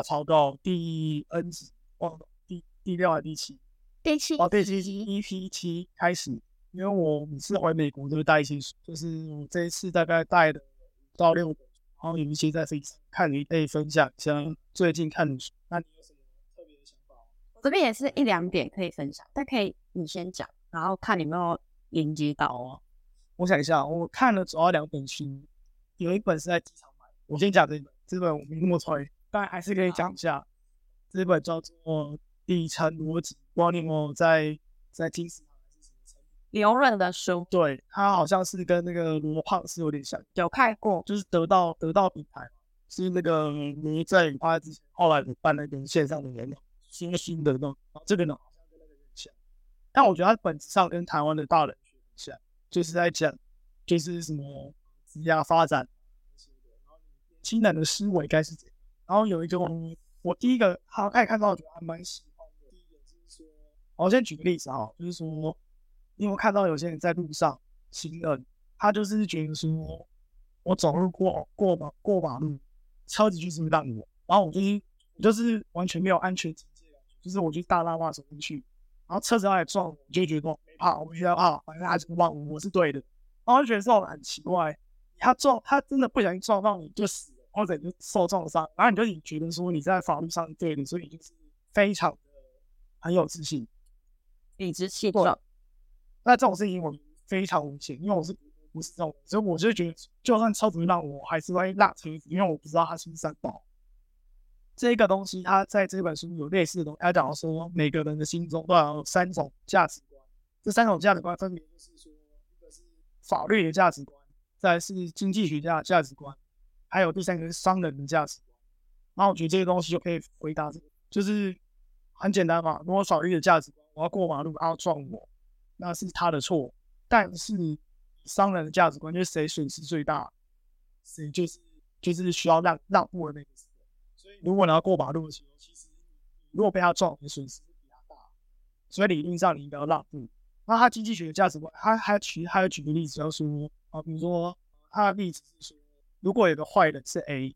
大抄到第 N 集，忘了第第六还是第七？第七哦，第七集 EP 七开始，因为我每次回美国都会带一些书，就是我这一次大概带了五到六本，然后有一些在飞机上看，你可以分享一下最近看的书。那你有什么特别的想法？我这边也是一两点可以分享，但可以你先讲，然后看你有没有连接到哦。我想一下，我看了主要两本书，有一本是在机场买的，我先讲这一本，这本我没那么推，但还是可以讲一下。这本叫做《底层逻辑》，不知道你有没有在在金石堂还是什么？刘润的书对，他好像是跟那个罗胖是有点像，有看过，就是得到得到品牌，是那个罗振宇他之前后来有办那个线上的人新新的那种，然后这个呢好像跟那个有点像，但我觉得他本质上跟台湾的大人学很像，就是在讲就是什么职业发展然后年轻人的思维该是怎样，然后有一种我第一个好开始看到，我觉得还蛮喜欢的。第一点就是说，我先举个例子哈，就是说，因为我看到有些人在路上行人，他就是觉得说，我走路过过马过马路，车子就是会让我，然后我就是就是完全没有安全警戒，就是我就大拉拉走进去，然后车子要来撞我，就觉得没怕，我不需要怕，反正他就让我，我是对的，然后就觉得这种很奇怪，他撞他真的不小心撞到你就死。或者就受重伤，然后你就你觉得说你在法律上对的，所以就是非常的很有自信，理直气壮。那这种事情我非常危险，因为我是不是这种，所以我就觉得就算超主让我还是会拉车子，因为我不知道他是不是三宝。这个东西，他在这本书有类似的东西，他讲说每个人的心中都有三种价值观，这三种价值观分别就是说，一个是法律的价值观，再是经济学家的价值观。还有第三个是商人的价值观，然后我觉得这些东西就可以回答，就是很简单嘛。如果法律的价值观，我要过马路，然后撞我，那是他的错。但是商人的价值观，就是谁损失最大，谁就是就是需要让让步的那个。所以如果你要过马路的时候，其实如果被他撞，你损失比他大，所以理论上你应该要让步。那他经济学的价值观，他还举还有举个例子，要说啊，比如说他的例子是说。如果有个坏人是 A，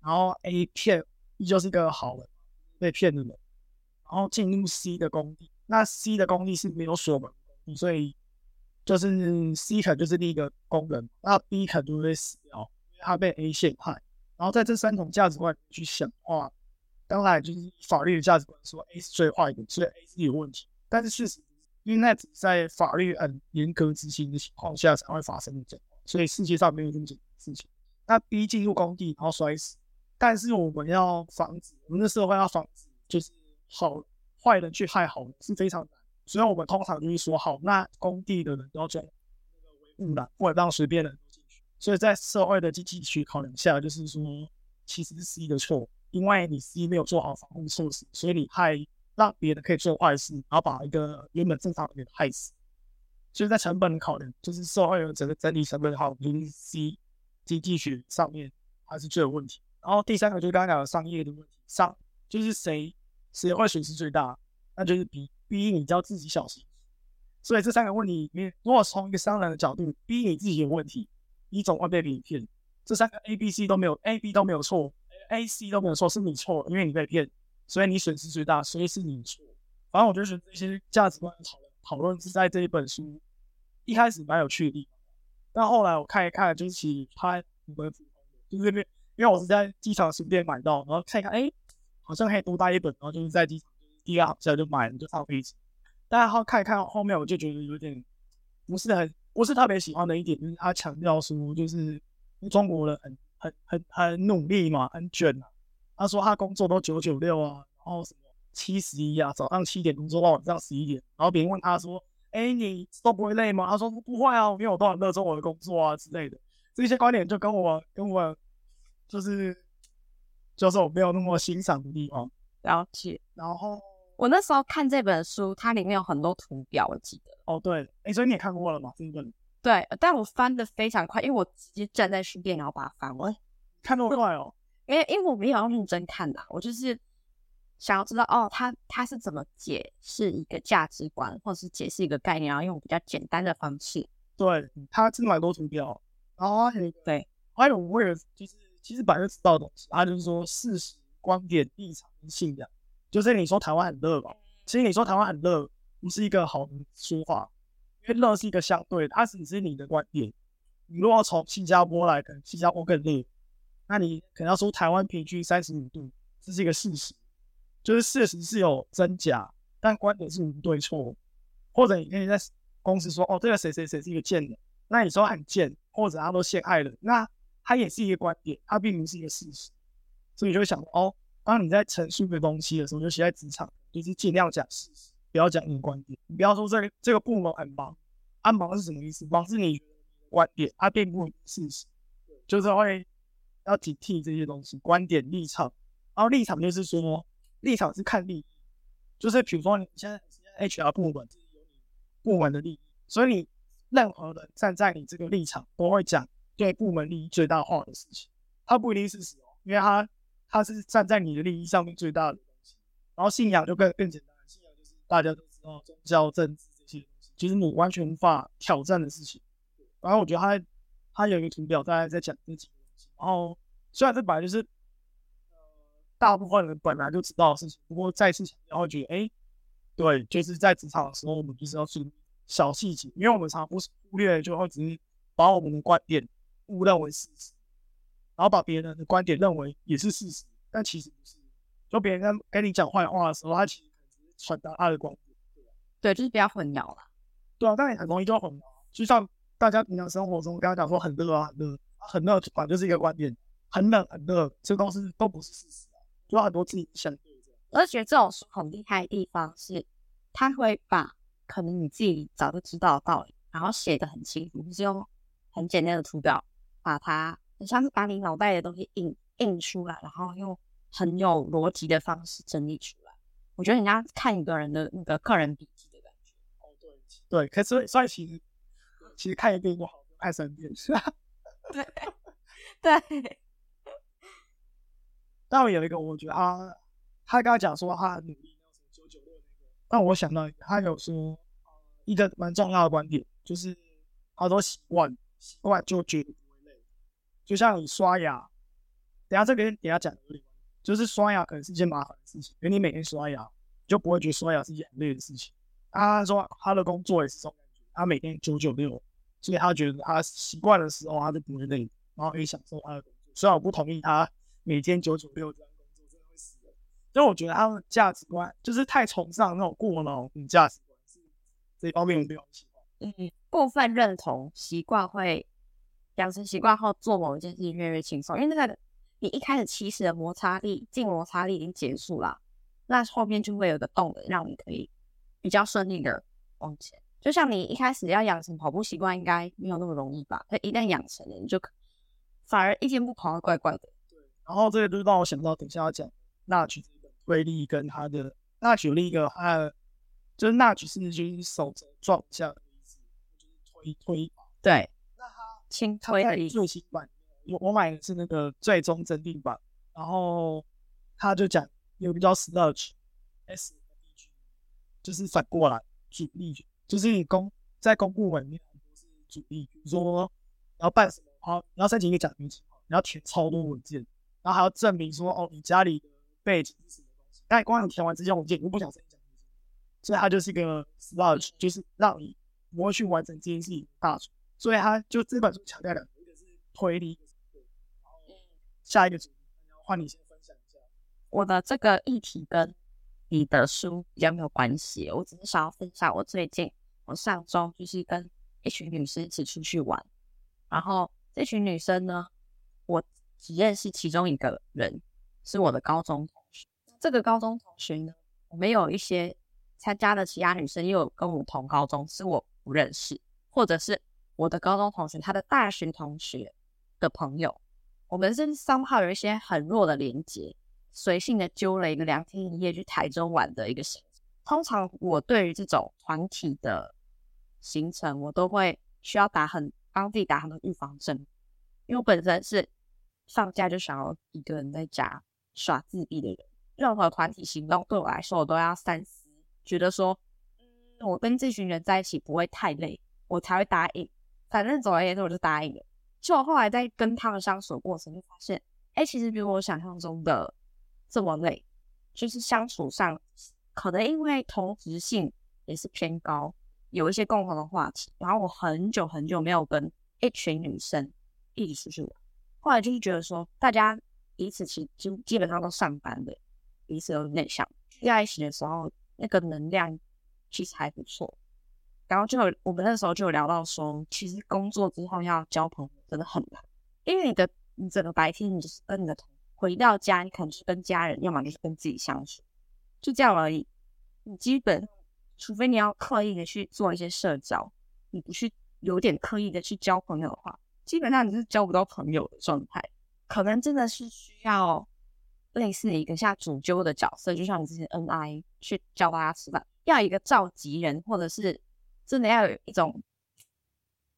然后 A 骗 B 就是个好人，被骗的人，然后进入 C 的工地，那 C 的工地是没有锁门，所以就是 C 可能就是第一个工人，那 B 可能就会死掉，因为他被 A 陷害。然后在这三种价值观里面去想话，当然就是法律的价值观说 A 是最坏的，所以 A 是有问题。但是事实因为那只在法律很严格执行的情况下才会发生这样，所以世界上没有这么简单的事情。那 B 进入工地然后摔死，但是我们要防止，我们的社会要防止，就是好坏人去害好人是非常难，所以我们通常就是说，好，那工地的人都要做那个维护栏，不能让随便人进去。所以在社会的经济学考量下，就是说，其实是 C 的错，因为你 C 没有做好防护措施，所以你害让别人可以做坏事，然后把一个原本正常的人害死。所以在成本考量，就是社会的整个整体成本好，就是 C。经济学上面还是最有问题。然后第三个就是刚刚讲的商业的问题，商就是谁谁会损失最大，那就是逼逼你要自己小心。所以这三个问题里面，如果从一个商人的角度逼你自己有问题，你总会被别人骗。这三个 A、B、C 都没有，A、B 都没有错，A、C 都没有错，是你错，因为你被骗，所以你损失最大，所以是你错。反正我就觉得这些价值观讨论讨论是在这一本书一开始蛮有趣的。但后来我看一看，就是其实它蛮普通的，就是因为因为我是在机场书店买到，然后看一看，哎，好像可以多带一本，然后就是在机场第二好像就买了，就放飞机。但然后看一看后面，我就觉得有点不是很不是特别喜欢的一点，就是他强调说，就是中国人很很很很努力嘛，很卷啊。他说他工作都九九六啊，然后什么七十一啊，早上七点工作到晚上十一点，然后别人问他说。哎，你都不会累吗？他说不会啊，因为我都很热衷我的工作啊之类的。这些观点就跟我跟我就是就是我没有那么欣赏的地方。了解。然后我那时候看这本书，它里面有很多图表，我记得。哦，对。哎，所以你也看过了吗？这一本？对，但我翻的非常快，因为我直接站在书店，然后把它翻完。看那么快哦？因为因为我没有要认真看的，我就是。想要知道哦，他他是怎么解释一个价值观，或者是解释一个概念，然后用比较简单的方式。对，他真的蛮多图表。然后对，还有我也就是其实本来就知道的东西，他就是说事实观点、立场跟信仰。就是你说台湾很热吧，其实你说台湾很热不是一个好的说法，因为热是一个相对的，它只是你的观点。你如果从新加坡来，可能新加坡更热，那你可能要说台湾平均三十五度，这是一个事实，就是事实是有真假，但观点是无对错。或者你可以在公司说，哦，这个谁谁谁是一个贱人，那你说很贱，或者他都陷害了，那他也是一个观点，他并不是一个事实。所以就会想，哦，当你在陈述一个东西的时候，尤其在职场，就是尽量讲事实，不要讲你的观点。你不要说这个这个部门很忙，啊忙是什么意思？忙是你观点，它并不是事实，就是会要警惕这些东西，观点立场。然后立场就是说，立场是看利益，就是比如说你现在现在 HR 部门。部门的利益，所以你任何人站在你这个立场，都会讲对部门利益最大化的事情。他不一定是事实哦，因为他他是站在你的利益上面最大的东西。然后信仰就更更简单，信仰就是大家都知道宗教、政治这些东西，其实你完全无法挑战的事情。然后我觉得他他有一个图表，大概在讲这几个东西。然后虽然这本来就是大部分人本来就知道的事情，不过再次强调，会觉得哎。对，就是在职场的时候，我们就是要注意小细节，因为我们常忽忽略，就会只是把我们的观点误认为事实，然后把别人的观点认为也是事实，但其实不是。就别人跟跟你讲坏话的时候，他其实只是传达他的观点，对，就是不要混淆了。对啊，但也很容易就混淆。就像大家平常生活中跟他讲说很热啊，很热，很热，反正就是一个观点，很冷很热，这都是都不是事实啊，有很多自己想。我觉得这种书很厉害的地方是，他会把可能你自己早就知道的道理，然后写的很清楚，就是用很简单的图表把它，很像是把你脑袋的东西印印出来，然后用很有逻辑的方式整理出来。我觉得人家看一个人的那个个人笔记的感觉。哦，对，对，可是所以其实其实看一遍就好，看三遍是吧？对对。但我有一个，我觉得啊。他刚刚讲说他很努力，那，我想到他有说一个蛮重要的观点，就是好多习惯，习惯就绝对不会累。就像你刷牙，等下这个等下讲就是刷牙可能是一件麻烦的事情，因为你每天刷牙，就不会觉得刷牙是一件很累的事情。他说他的工作也是这种感觉，他每天九九六，所以他觉得他习惯的时候他就不会累，然后可以享受他的工作。虽然我不同意他每天九九六这样。所以我觉得他们价值观就是太崇尚那种过劳的价值观，是这方面我比较喜欢。嗯，部分认同习惯会养成习惯后做某一件事情越来越轻松，因为那个你一开始起始的摩擦力、静摩擦力已经结束了，那后面就会有个动能，让你可以比较顺利的往前。就像你一开始要养成跑步习惯，应该没有那么容易吧？可一旦养成了，你就反而一天不跑会怪怪的。对，然后这个就让我想到等下要讲那去。威力跟他的那举例一个，他就是那曲是就是手肘撞一下的意思，就是推推。对，那他轻推的最新版，我我买的是那个最终真定版，然后他就讲有个叫 sludge，s 就是反过来主力，就是你公在公部门里面很多是主力，比如说你要办什么，好，你要申请一个奖学金，你要填超多文件，然后还要证明说哦你家里的背景是什么东西。但光你填完这些文件，你不想申请，所以它就是一个 sludge，就是让你不会去完成这件事情大错。所以他就这本书强调的，一个是推理，然后下一个主题，换你先分享一下。我的这个议题跟你的书比较没有关系，我只是想要分享我最近我上周就是跟一群女生一起出去玩，然后这群女生呢，只认识其中一个人，是我的高中同学。这个高中同学呢，我们有一些参加的其他女生，也有跟我同高中，是我不认识，或者是我的高中同学他的大学同学的朋友，我们是三号有一些很弱的连接，随性的揪了一个两天一夜去台中玩的一个行程。通常我对于这种团体的行程，我都会需要打很当地打很多预防针，因为我本身是放假就想要一个人在家耍自闭的人。任何团体行动对我来说，我都要三思，觉得说，嗯，我跟这群人在一起不会太累，我才会答应。反正总而言之，我就答应了。就我后来在跟他们相处的过程，就发现，哎，其实比我想象中的这么累，就是相处上可能因为同质性也是偏高，有一些共同的话题。然后我很久很久没有跟一群女生一起出去玩，后来就是觉得说，大家彼此其实基本上都上班的，彼此都内向，聚在一起的时候，那个能量其实还不错。然后就有我们那时候就有聊到说，其实工作之后要交朋友真的很难，因为你的你整个白天你就是跟你的同回到家，你可能是跟家人，要么就是跟自己相处，就这样而已。你基本除非你要刻意的去做一些社交，你不去有点刻意的去交朋友的话，基本上你是交不到朋友的状态。可能真的是需要类似一个像主揪的角色，就像你之前 N I 去教大家吃饭，要一个召集人，或者是。真的要有一种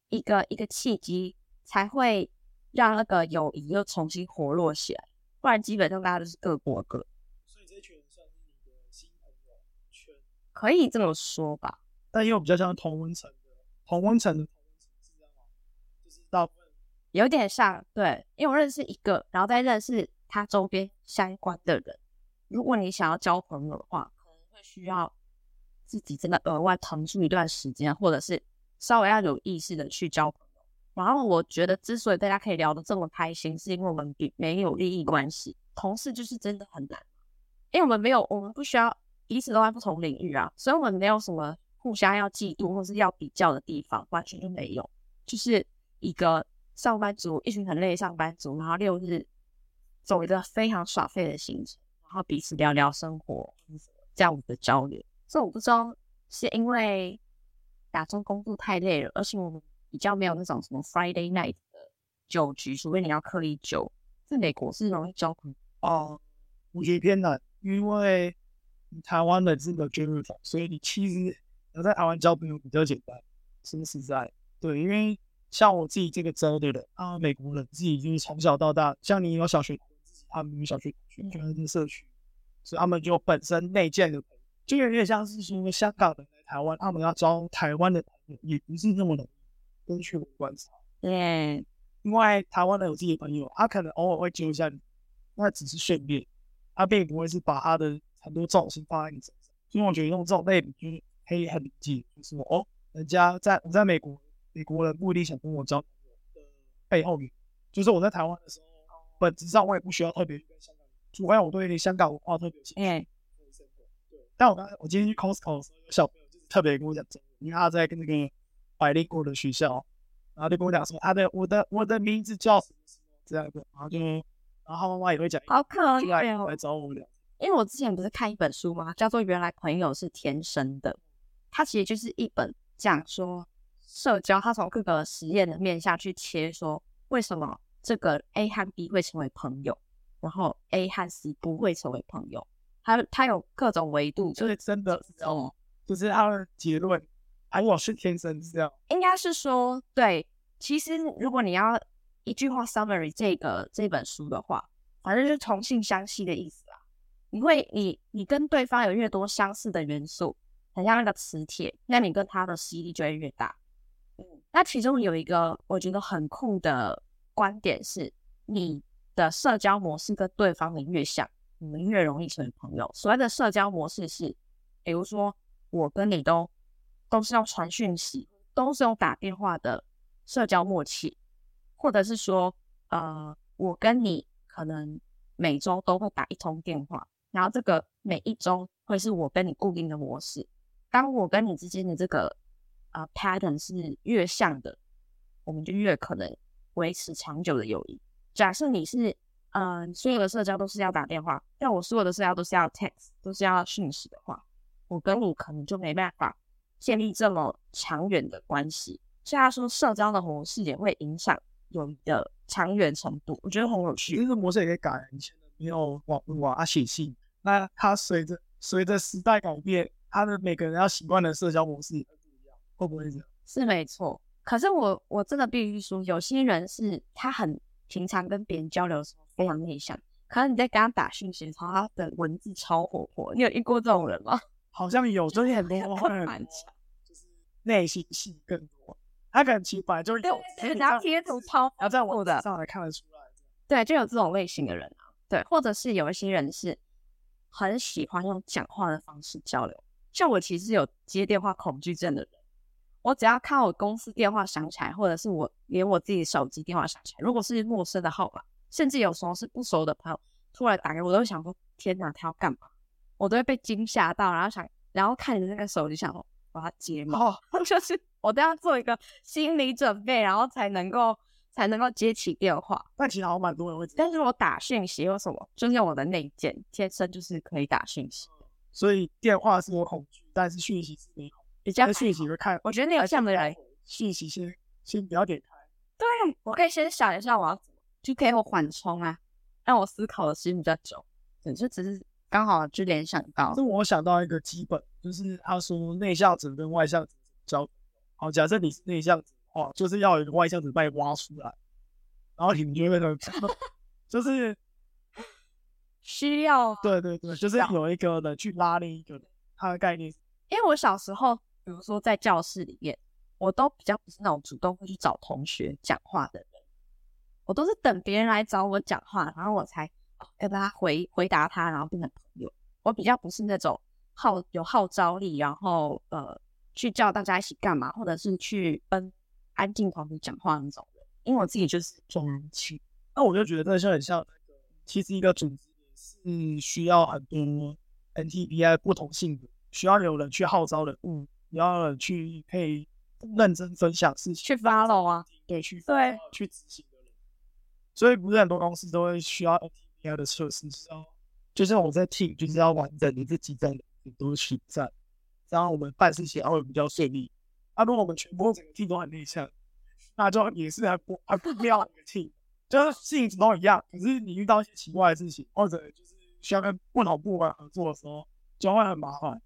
一个一个契机，才会让那个友谊又重新活络起来，不然基本上大家都是各过各。所以这群人算是你的新朋友圈，可以这么说吧。但因为比较像同温层的，同温层的同温层是这样吗？就是大部分有点像对，因为我认识一个，然后再认识他周边相关的人。如果你想要交朋友的话，可能会需要。自己真的额外腾出一段时间，或者是稍微要有意识的去交朋友。然后我觉得，之所以大家可以聊得这么开心，是因为我们比没有利益关系。同事就是真的很难，因为我们没有，我们不需要彼此都在不同领域啊，所以我们没有什么互相要嫉妒或是要比较的地方，完全就没有。就是一个上班族，一群很累的上班族，然后六日走一个非常耍废的行程，然后彼此聊聊生活，这样子的交流。这我不知道是因为亚洲工作太累了，而且我们比较没有那种什么 Friday night 的酒局，除非你要刻意酒。在美国是容易交朋友哦，我觉得偏难，因为台湾的这个 g e n e r 所以你其实要在台湾交朋友比较简单，说实在，对，因为像我自己这个州的人啊，美国人自己就是从小到大，像你有小学，他们有小学同学，就在这社区，所以他们就本身内建的。就有点像是说，香港人来台湾，他们要招台湾的朋友，也不是那么容易。根据我观察，对，因为台湾人有自己的朋友，他可能偶尔会揪一下你，那只是训练，他并不会是把他的很多重心放在你身上。所以我觉得用这种类比，就是可以很理解，就是说，哦，人家在我在美国，美国人不一定想跟我交朋友的背后原因，就是我在台湾的时候，本质上我也不需要特别去跟香港人，除非我对香港文化特别有兴趣。但我刚才我今天去 Costco 的时候，有小朋友就是特别跟我讲中文，因为他在跟那个百灵果的学校，然后就跟我讲说他的我的我的名字叫什么什么这样子，然后就然后他妈妈也会讲，好可爱哦来找我聊。因为我之前不是看一本书吗？叫做《原来朋友是天生的》，它其实就是一本讲说社交，他从各个实验的面下去切，说为什么这个 A 和 B 会成为朋友，然后 A 和 C 不会成为朋友。它它有各种维度，就是真的哦，就是它的结论，哎我是天生这样，应该是说对。其实如果你要一句话 summary 这个这本书的话，反正就是同性相吸的意思啊。你会你你跟对方有越多相似的元素，很像那个磁铁，那你跟他的吸力就会越大。那其中有一个我觉得很酷的观点是，你的社交模式跟对方的越像。你们越容易成为朋友。所谓的社交模式是，比如说我跟你都都是用传讯息，都是用打电话的社交默契，或者是说，呃，我跟你可能每周都会打一通电话，然后这个每一周会是我跟你固定的模式。当我跟你之间的这个呃 pattern 是越像的，我们就越可能维持长久的友谊。假设你是。嗯，所有的社交都是要打电话，但我所有的社交都是要 text，都是要讯息的话，我跟你可能就没办法建立这么长远的关系。所以他说，社交的模式也会影响友谊的长远程度，我觉得很有趣。这个模式也可以改，以前没有网络啊，写信，那它随着随着时代改变，他的每个人要习惯的社交模式会不，会不会这样？是没错。可是我我真的必须说，有些人是他很平常跟别人交流的时候。非常内向，可是你在跟他打讯息的时候，他的文字超活泼。你有遇过这种人吗？好像有，就是很多很强，就是内心戏更多。他可能其实本来就是，其实拿贴图超，然后在我的上来看得出来。对，就有这种类型的人啊。对，或者是有一些人是很喜欢用讲话的方式交流，像我其实有接电话恐惧症的人，我只要看我公司电话响起来，或者是我连我自己手机电话响起来，如果是陌生的号码，甚至有时候是不熟的朋友突然打给我，我都会想说天哪，他要干嘛？我都会被惊吓到，然后想，然后看着那个手机，想说我要接吗？哦，就是我都要做一个心理准备，然后才能够才能够接起电话。但其实好像蛮多人会这样，但是我打讯息有什么，就是我的内建天生就是可以打讯息，所以电话是我恐惧，但是讯息是没恐惧。比较但讯息会看，我觉得你有这样的人，讯息先先不要点开。对我可以先想一下我要怎么，就可以我缓冲啊，让我思考的时间比较久。对，就只是刚好就联想到是，我想到一个基本，就是他说内向者跟外向者交。好，假设你是内向子的话，就是要有一个外向者把你挖出来，然后你们就会变成，就是 需要，对对对，就是有一个人去拉另一个人，他的概念因为我小时候，比如说在教室里面，我都比较不是那种主动会去找同学讲话的人，我都是等别人来找我讲话，然后我才要跟他回回答他，然后变成朋友。我比较不是那种号有号召力，然后呃去叫大家一起干嘛，或者是去跟安静团体讲话那种人，因为我自己就是重安区。那我就觉得这就很像，其实一个组织是需要很多 NTBI 不同性格，需要有人去号召人物，也要去可以认真分享事情，去 follow 啊，对，去对去执行的人。所以不是很多公司都会需要 NTBI 的测试，是要就是我在 team 就是要完整的这几站很多群站，这样我们办事情才会比较顺利。啊，如果我们全部整个 team 都很内向，那就也是很不很不妙的一个 team。就是性质都一样，可是你遇到一些奇怪的事情，或者就是需要跟不同部门合作的时候，就会很麻烦，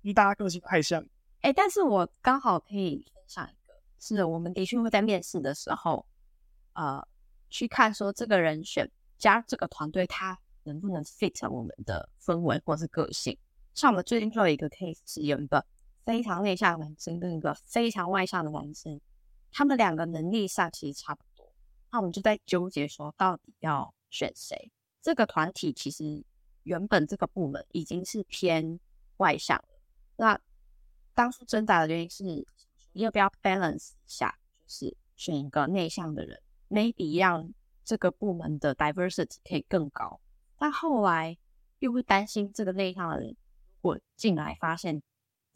因为大家个性太像。哎，但是我刚好可以分享一个，是我们的确会在面试的时候，呃，去看说这个人选加这个团队，他能不能 fit 我们的氛围或是个性。像我们最近就有一个 case 是有一个非常内向的男生跟一个非常外向的男生，他们两个能力上其实差不多。那我们就在纠结说，到底要选谁？这个团体其实原本这个部门已经是偏外向了。那当初挣扎的原因是，你要不要 balance 一下，就是选一个内向的人，maybe 让这个部门的 diversity 可以更高。但后来又会担心这个内向的人，如果进来发现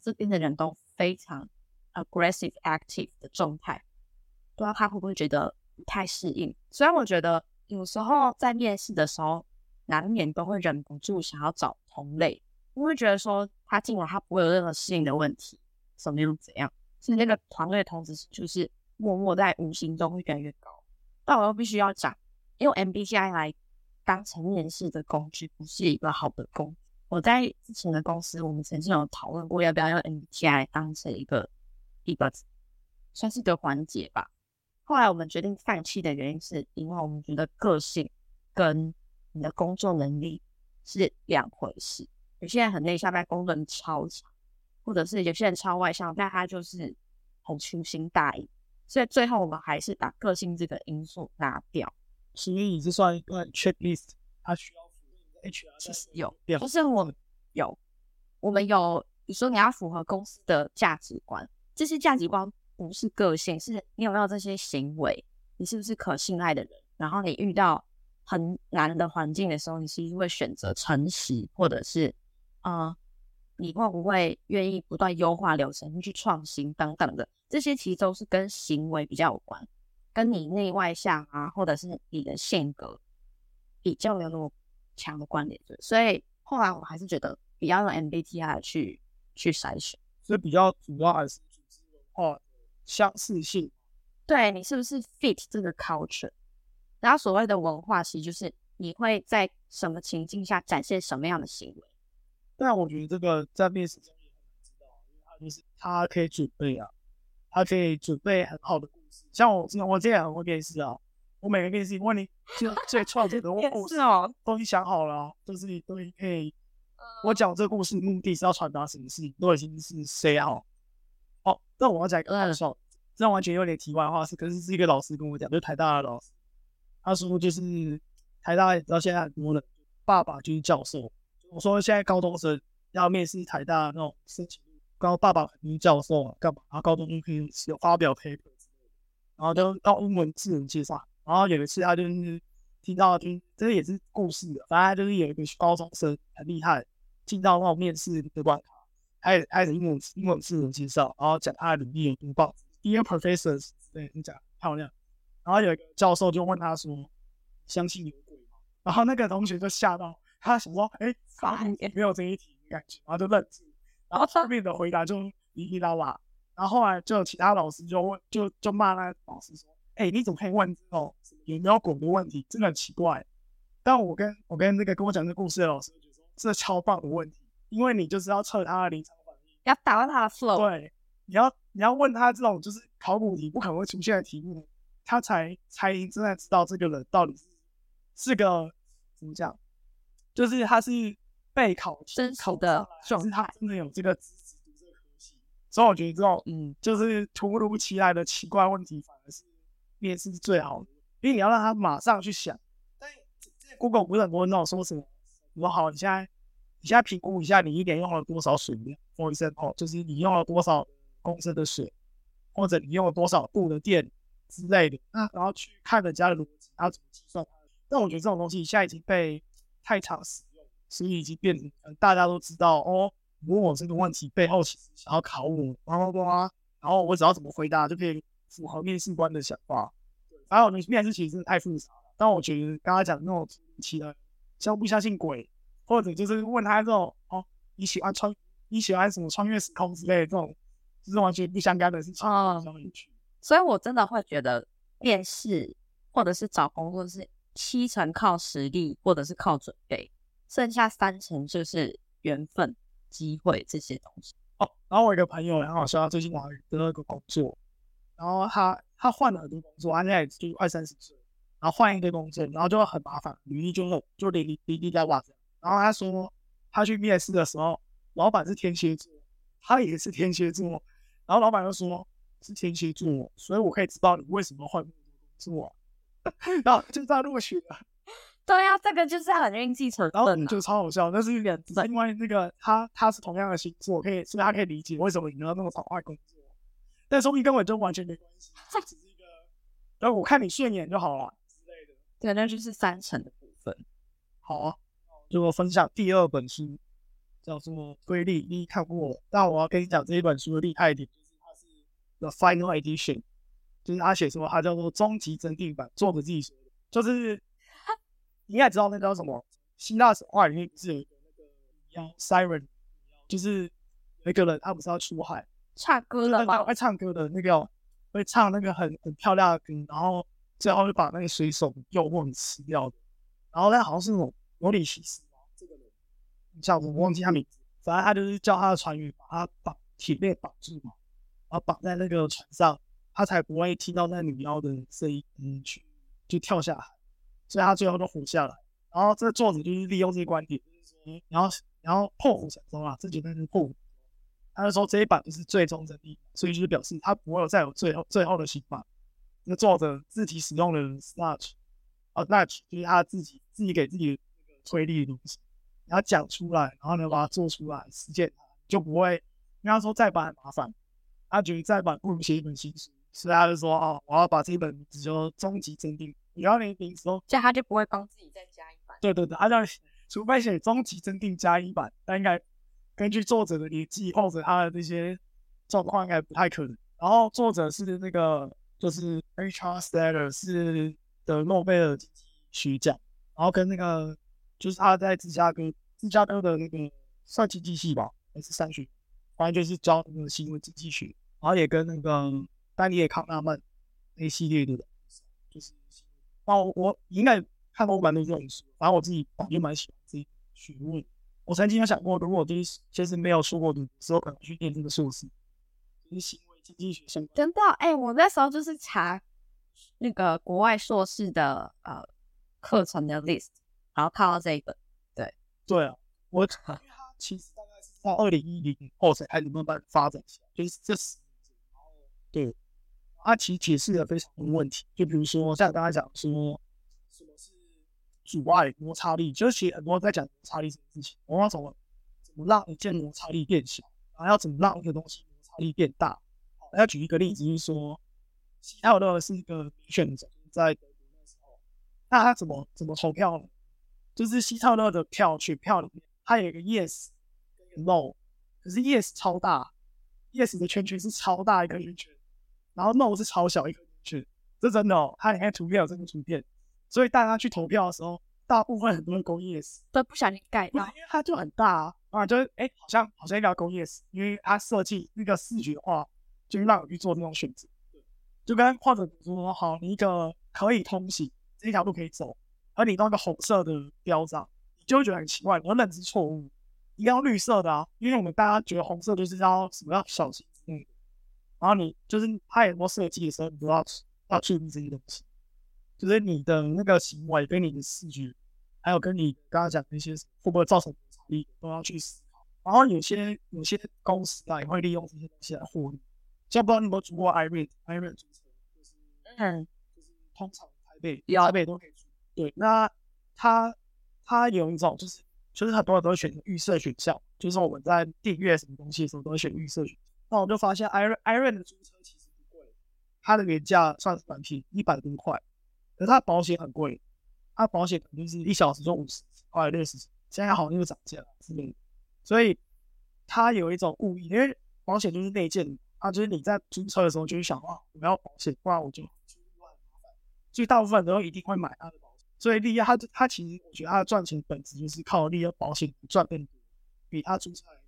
这边的人都非常 aggressive active 的状态，不知道他会不会觉得不太适应。虽然我觉得有时候在面试的时候，难免都会忍不住想要找同类，因为觉得说他进来他不会有任何适应的问题，什么样怎样，所以那个团队同时就是默默在无形中会越来越高。但我又必须要讲，用 MBTI 来当成面试的工具，不是一个好的工具。我在之前的公司，我们曾经有讨论过要不要用 MBTI 当成一个一个算是一个环节吧。后来我们决定放弃的原因，是因为我们觉得个性跟你的工作能力是两回事。有些人很内向，但工作能超强，或者是有些人超外向，但他就是很粗心大意。所以最后我们还是把个性这个因素拿掉。所以这算一个 checklist，它需要符合 HR 其实有，两就是我有，我们有，你说你要符合公司的价值观，这些价值观不是个性，是你有没有这些行为，你是不是可信赖的人，然后你遇到很难的环境的时候，你是不是会选择诚实，或者是呃，你会不会愿意不断优化流程去创新等等的，这些其实都是跟行为比较有关，跟你内外向啊，或者是你的性格比较没有那么强的关联。对，所以后来我还是觉得比较用 MBTI 去去筛选。所以比较主要还是组织文化的相似性。对你是不是 fit 这个 culture？然后所谓的文化，其实就是你会在什么情境下展现什么样的行为。但我觉得这个在面试中也很难知道，因为他就是他可以准备啊，他可以准备很好的故事。像我我之前很会面试啊，我每个面试问你就最创作的 故事哦，都已经想好了啊，就是都已经可以。我讲这个故事目的是要传达什么事情，都已经是 say 好。哦，那我要讲一个搞笑的，这完全有点题外话，是可是是一个老师跟我讲，就是台大的老师，他说就是台大到现在很多人爸爸就是教授，我说现在高中生要面试台大那种申请，刚爸爸肯定教授啊，干嘛？然后高中就可以有发表 paper 之类的，然后就要英文智能介绍。然后有一次他就是听到，就这个也是故事的，反正就是有一个高中生很厉害，进到那种面试的关卡，开开始英文英文智能介绍，然后讲他的履历有多棒，Dear professors，对你讲漂亮。然后有一个教授就问他说：“相信有鬼吗？”然后那个同学就吓到，他想说：“哎，没有这一题感觉。”然后就愣住，然后后面的回答就哩哩啦啦。然后后来就有其他老师就问，就就骂那老师说：“哎，你怎么可以问这种有没有鬼的问题？真的很奇怪。”但我跟我跟那个跟我讲这故事的老师就说：“这超棒的问题，因为你就是要测他的临场反应，要打到他的 flow。对，你要你要问他这种就是考古题不可能会出现的题目。”他才才真的知道这个人到底是是个怎么讲，就是他是备考真考的，是他真的有这个资质读这个科系。所以我觉得这种嗯，就是突如其来的奇怪问题，反而是面试最好的，因为你要让他马上去想。但 Google 不是很多那种说什么，我好，你现在你现在评估一下，你一年用了多少水量？For example，就是你用了多少公升的水，或者你用了多少度的电。之类的，那然后去看人家的逻辑，然后怎么计算。但我觉得这种东西现在已经被太常使用，所以已经变成大家都知道哦。问我这个问题背后其实想要考我，叭叭叭，然后我只要怎么回答就可以符合面试官的想法。还有你面试其实太复杂了。但我觉得刚刚讲的那种其的相不相信鬼，或者就是问他这种哦，你喜欢穿你喜欢什么穿越时空之类的这种，就是完全不相干的事情，啊，所以，我真的会觉得面试或者是找工作是七成靠实力，或者是靠准备，剩下三成就是缘分、机会这些东西。哦，然后我一个朋友很好笑，最近好像得到一个工作，然后他他换了很多工作，他现在就快三十岁，然后换一个工作，然后就很麻烦，履历就就离离离离在袜子。然后他说他去面试的时候，老板是天蝎座，他也是天蝎座，然后老板就说。是天蝎座，所以我可以知道你为什么换工作，然后就在录取了。对呀，这个就是很运气成分，就超好笑。但是因为那个他他是同样的星座，可以所以他可以理解为什么你要那么早换工作。但说明根本就完全没关系，这只是一个，然后我看你顺眼就好了之类的。对，那就是三成的部分。好啊，就我分享第二本书，叫做《规律》，你看过？但我要跟你讲这一本书的厉害一点。The Final Edition，就是他写说他叫做终极真定版，作者自己说的，就是你应该知道那叫什么？希腊神话里面不是有一个那个妖 Siren，就是有一个人他不是要出海唱歌了吗？会唱歌的那个会唱那个很很漂亮的歌，然后最后就把那个水手诱惑你吃掉的。然后他好像是那种尤里西斯这个人叫我忘记他名字，反正他就是叫他的船员把他绑铁链绑住嘛。然后绑在那个船上，他才不会听到那女妖的声音，嗯，去就跳下海，所以他最后都活下来。然后这个作者就是利用这个观点，就是说，然后然后破釜沉舟啊，这绝对是破釜。他就说这一版就是最终真谛，所以就是表示他不会有再有最后最后的新版。那作者自己使用的 snatch，啊，snatch 就是他自己自己给自己推力的东西，然后讲出来，然后呢把它做出来实践它，就不会跟他说再版很麻烦。他觉得再版不如写一本新书，所以他就说：“哦，我要把这本名字叫终极增订。”你要连名字都，这样他就不会帮自己再加一版。对对对，他叫除非写终极增订加一版，但应该根据作者的年纪或者他的这些状况，应该不太可能。然后作者是那个就是 H.R. Steller 是的诺贝尔经济学奖，然后跟那个就是他在芝加哥芝加哥的那个算经济系吧，还是商学，反正就是教那个新闻经济学。然后也跟那个丹尼尔康纳曼那系列的，就是哦，我应该看过蛮多这种书，反正我自己也蛮喜欢这些学问。我曾经有想过，如果就是其实没有出国的时候，可能去念这个硕士，就是行为经济学相关。真的？哎，我那时候就是查那个国外硕士的呃课程的 list，然后看到这一本。对对啊，我 他其实大概是到二零一零后才开始慢慢发展起来，就是这十。对，他其实解释了非常多问题，就比如说像刚才讲说，什么是阻碍摩擦力，就是其实很多人在讲摩擦力这件事情，我们要怎么怎么让一件摩擦力变小，然后要怎么让一个东西摩擦力变大。好，要举一个例子，就是说希特勒是一个选者，在德国那时候，那他怎么怎么投票呢？就是希特勒的票选票里面，他有一个 yes 跟 no，可是 yes 超大，yes 的圈圈是超大一个圈圈，然后 no 是超小一个圈圈，这真的哦，它里面图片有这个图片，所以大家去投票的时候，大部分很多人勾 yes，都不小心盖到因，为它就很大啊，啊，就是哎，好像好像要勾 yes，因为它设计那个视觉化，就是让你去做那种选择，就跟或者说，好，你一个可以通行这条路可以走，而你弄一个红色的标章，你就会觉得很奇怪，你的认知错误，一定要绿色的啊，因为我们大家觉得红色就是要什么要小心之类的，然后你就是它有很多设计的时候，你都要要注意这些东西，就是你的那个行为跟你的视觉，还有跟你刚刚讲的那些会不会造成摩擦力，都要去思考。然后有些有些公司啊也会利用这些东西来获利，像不知道你有没有租过 iRent，iRent 租车就是嗯，就是通常台北有台北都可以租。对，那它它有一种就是就是很多人都会选预设选项，就是我们在订阅什么东西的时候都会选预设选项。那我就发现 i r iRent 的租车其实不贵，它的原价算是蛮便宜，一百多块，可是它保险很贵，它保险可能就是一小时就五十块、六十，现在好像又涨价了之类的。所以它有一种误意，因为保险就是内建的啊，就是你在租车的时候就是想啊，我要保险，不然我就。所以大部分人都一定会买它的保险。所以利亚它它其实我觉得它的赚钱本质就是靠利亚保险赚更多，比它租车还。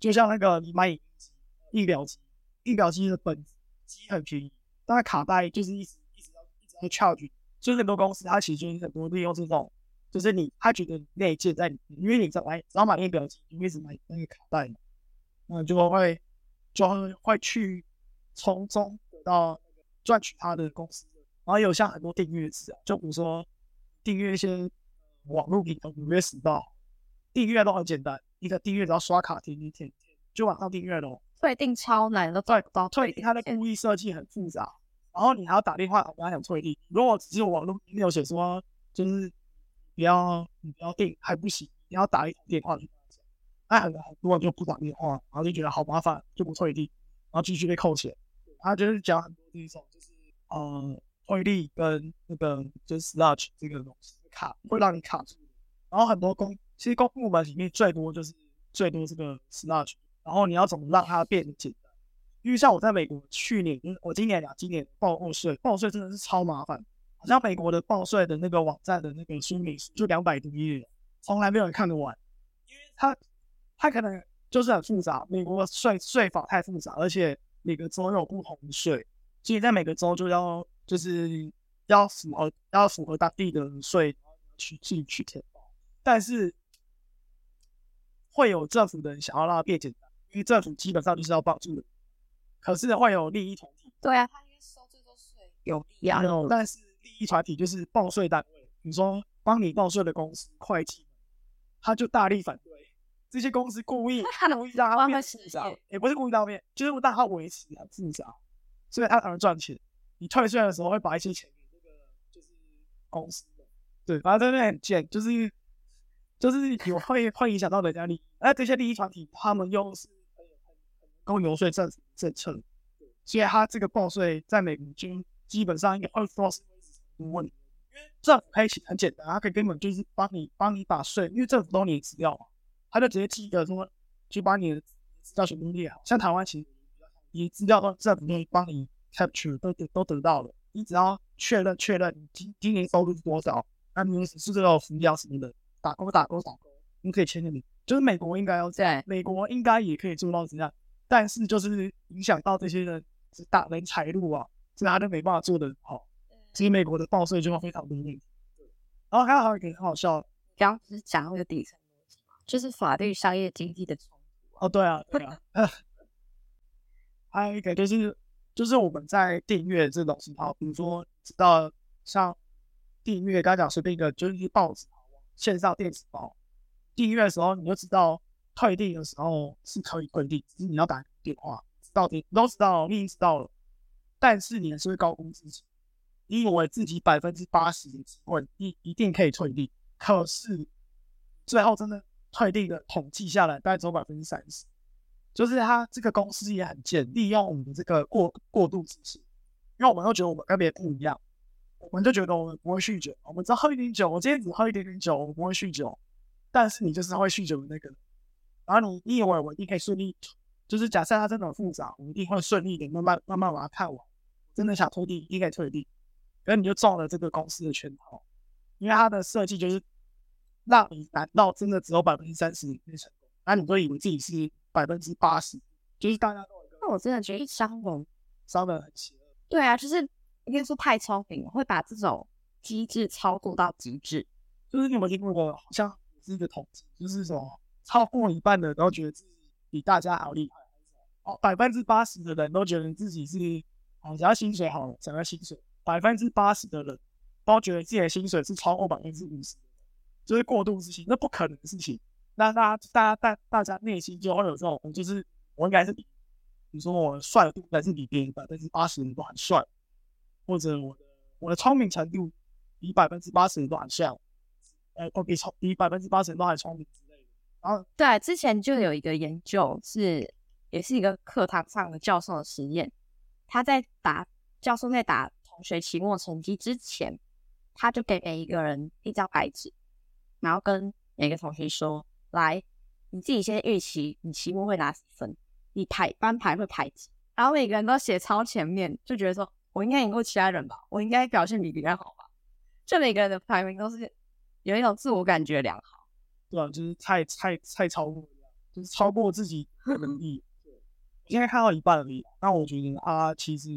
就像那个你买影音机、印表机，医疗机的本机很便宜，但是卡带就是一直一直要一直要 charge，所以很多公司它其实很多利用这种，就是你他觉得内建在里面，因为你在买只要买印表机，你一直买那个卡带嘛，那就会就会会去从中得到赚取他的公司，然后有像很多订阅制啊，就比如说订阅一些网络频道，纽约时报，订阅都很简单，一个订阅只要刷卡填一填就马上订阅了。退订超难，都找不到退订它的故意设计很复杂，然后你还要打电话跟他讲退订。如果只有网络没有写说就是不要你不要订还不行，你要打一通电话。那很很多人就不打电话，然后就觉得好麻烦，就不退订，然后继续被扣钱。他就是讲很多这种就是呃退订跟那个就是 sludge 这个东西卡会让你卡住，然后很多公其实公部门里面最多就是最多这个 sludge。然后你要怎么让它变简单？因为像我在美国去年，我今年啊，今年报报税，报税真的是超麻烦。好像美国的报税的那个网站的那个说明书就两百多页，从来没有人看得完，因为它它可能就是很复杂，美国税税法太复杂，而且每个州有不同的税，所以在每个州就要就是要符合要符合当地的税，然后去自己去填报。但是会有政府的人想要让它变简单。因为政府基本上就是要帮助人，可是会有利益团体，对啊，他应该收最多税，有利啊，但是利益团体就是报税单位，你说帮你报税的公司会计，他就大力反对这些公司故意 故意让它变复杂，也不是故意让它变，就是让它维持啊复杂，所以他才能赚钱。你退税的时候会把一些钱给那个就是公司的，对，反正真的很贱，就是就是有会会影响到人家利益，而这些利益团体他们又是。够游说政政策，所以他这个报税在美国就基本上应该会都是无问，因为政府可以很简单，他可以根本就是帮你帮你把税，因为政府都你资料，他就直接记得说去把你的资料全部列好。像台湾其实你资料都政府都帮你 capture 都都得到了，你只要确认确认你今今年收入是多少，那你是这个福利什么的，打勾打勾打勾，你可以签个名。就是美国应该要这样，美国应该也可以做到这样。但是就是影响到这些人是大人财路啊，所以他都没办法做的好。其实美国的报税就会非常多问题。然后还有还有一个很好笑，刚刚不是讲那个底层逻辑嘛，就是法律、商业、经济的冲突。哦，对啊，对啊。还有一个就是就是我们在订阅这种东西，好，比如说知道像订阅，刚刚讲随便一个就是报纸，线上电子包，订阅的时候你就知道。退订的时候是可以退订，只是你要打电话，知道的你都知道，你已经知道了。但是你还是会高估自己，你以为自己百分之八十的机会一一定可以退订，可是最后真的退订的统计下来，大概只有百分之三十。就是他这个公司也很贱，利用我们这个过过度自信，因为我们都觉得我们跟别人不一样，我们就觉得我们不会酗酒，我们只喝一点酒，我今天只喝一点点酒，我不会酗酒。但是你就是会酗酒的那个人，然后你你以为我一定可以顺利，就是假设它真的很复杂，我一定会顺利的慢慢慢慢把它看完。真的想退地，一定可以退地，可是你就中了这个公司的圈套，因为它的设计就是让你难到真的只有百分之三十可以成功，那你就以为自己是百分之八十，就是大家都那我真的觉得商人，伤的很邪恶。对啊，就是应该说太聪明了，会把这种机制操作到极致。就是你有没有听过过，好像是一个统计，就是什么超过一半的人都觉得自己比大家还要厉害，哦，百分之八十的人都觉得自己是，哦，只要薪水好了，只要薪水，百分之八十的人都觉得自己的薪水是超过百分之五十，就是过度自信，那不可能的事情。那大家大家大大家内心就会有这种，就是我应该是比，比如说我帅度应该是比别人百分之八十人都很帅，或者我的我的聪明程度比百分之八十都还像。呃，我比聪比百分之八十都还聪明之类的。然后对，之前就有一个研究是，也是一个课堂上的教授的实验，他在打教授在打同学期末成绩之前，他就给每一个人一张白纸，然后跟每个同学说：“来，你自己先预期你期末会拿几分，你排班排会排几。”然后每个人都写超前面，就觉得说我应该赢过其他人吧，我应该表现比别人好吧，就每个人的排名都是。有一种自我感觉良好，对啊，就是太太太超过，就是超过自己的能力。对，现在看到一半而已。那我觉得啊，其实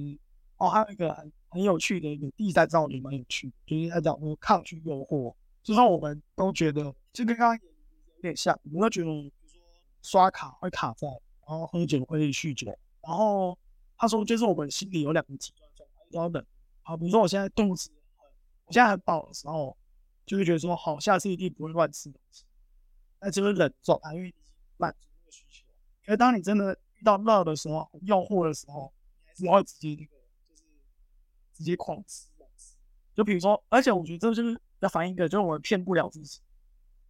哦，还有一个很很有趣的一个第三招也蛮有趣的，就是他讲说抗拒诱惑。就算我们都觉得，就跟刚刚有点像，我们都觉得，比如说刷卡会卡在，然后喝酒会酗酒。然后他说，就是我们心里有两个极端状态，都要冷。好，比如说我现在肚子，我现在很饱的时候。就会觉得说好，下次一定不会乱吃东西，那就是冷状态，因为已经满足那个需求。可是当你真的遇到热的时候，诱惑的时候，你还是会直接那个，就是直接狂吃猛吃。就比如说，而且我觉得这就是要反映一个，就是我们骗不了自己。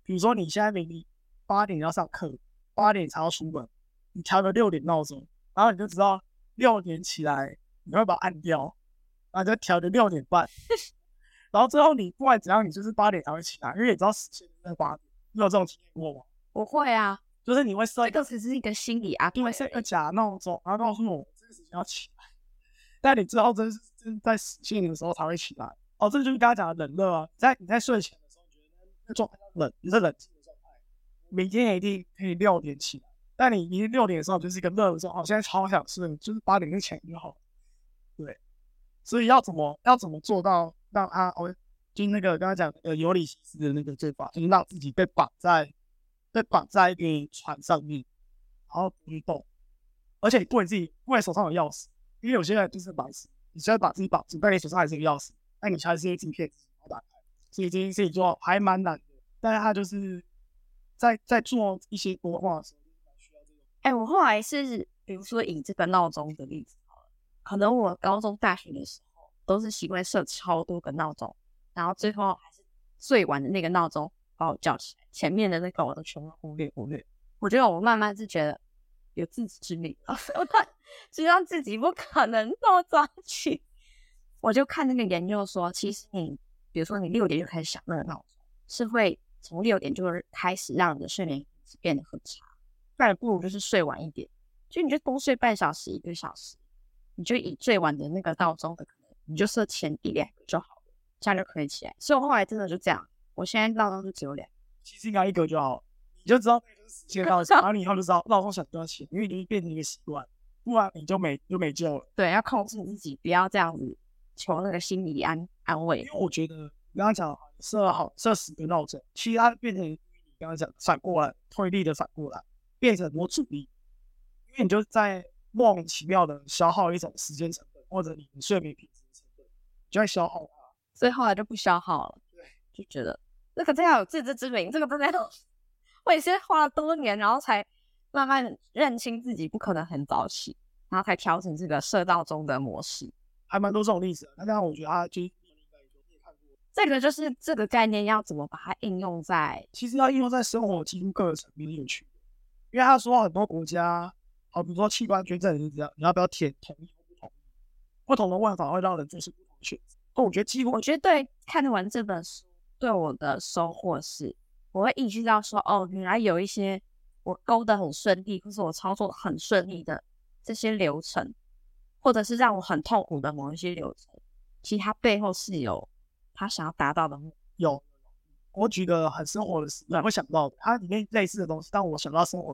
比如说你现在明明八点要上课，八点才要出门，你调个六点闹钟，然后你就知道六点起来你会把它按掉，然后就调的六点半。然后最后你不管怎样，你就是八点才会起来，因为你知道时间在八点。你有这种体验过吗？我会啊，就是你会设一个只是一个心理啊，因为设一个假闹钟，然后告诉我这个时间要起来，但你之后真是真在实现的时候才会起来。哦，这就是刚刚讲的冷热啊。在你在睡前的时候你觉得那状态冷，你是冷静的状态，明天一定可以六点起来。但你明天六点的时候就是一个热的时候，哦，现在超想睡，就是八点之前就好。对，所以要怎么要怎么做到？让他，我就那个刚刚讲呃尤里西斯的那个做法，就是让自己被绑在被绑在一个船上面，然后不动，而且不能自己不能手上有钥匙，因为有些人就是绑死，你现在把自己绑住，但你手上还是有钥匙，那你还是会镜片自己打开，所以这件事情就还蛮难的。但是他就是在在做一些规划的时候，需要这个。哎，我后来是比如说以这个闹钟的例子，可能我高中大学的时候。都是习惯设超多个闹钟，然后最后还是最晚的那个闹钟把我叫起来，前面的那个我都全部忽略忽略。我觉得我慢慢是觉得有自知之明，我知道自己不可能那么早起。我就看那个研究说，其实你比如说你六点就开始响那个闹钟，是会从六点就开始让你的睡眠品质变得很差。那不如就是睡晚一点，就你就多睡半小时一个小时，你就以最晚的那个闹钟的。可能你就设前一两个就好了，这样就可以起来。所以我后来真的就这样，我现在闹钟就只有两，其实应该一个就好，你就知道那个时间到，然后你以后就知道闹钟响多少钱，因为你变成一个习惯，不然你就没就没救了。对，要控制自己，不要这样子求那个心理安安慰。因为我觉得你刚刚讲设好设十个闹钟，其他变成你刚刚讲反过来推力的反过来，变成我阻力，因为你就在莫名其妙的消耗一种时间成本，或者你睡眠品质成本。就会消耗它，所以后来就不消耗了。对，就觉得这个真要有自知之明，这个真的要，我也是花了多年，然后才慢慢认清自己不可能很早起，然后才调整这个设闹钟的模式。还蛮多这种例子的。那当然，我觉得他就是这个就是这个概念要怎么把它应用在，其实要应用在生活几乎各个层面有趣。因为他说很多国家，好比如说器官捐赠你是这样，你要不要填同意或不同意？不同的问法会让人做出不同的选择。那我觉得几乎，我觉得对看完这本书对我的收获是，我会意识到说，哦，原来有一些我勾的很顺利，或是我操作很顺利的这些流程，或者是让我很痛苦的某一些流程，其实它背后是有他想要达到的目的。有。我举个很生活的事，会想到它里面类似的东西，但我想到生活。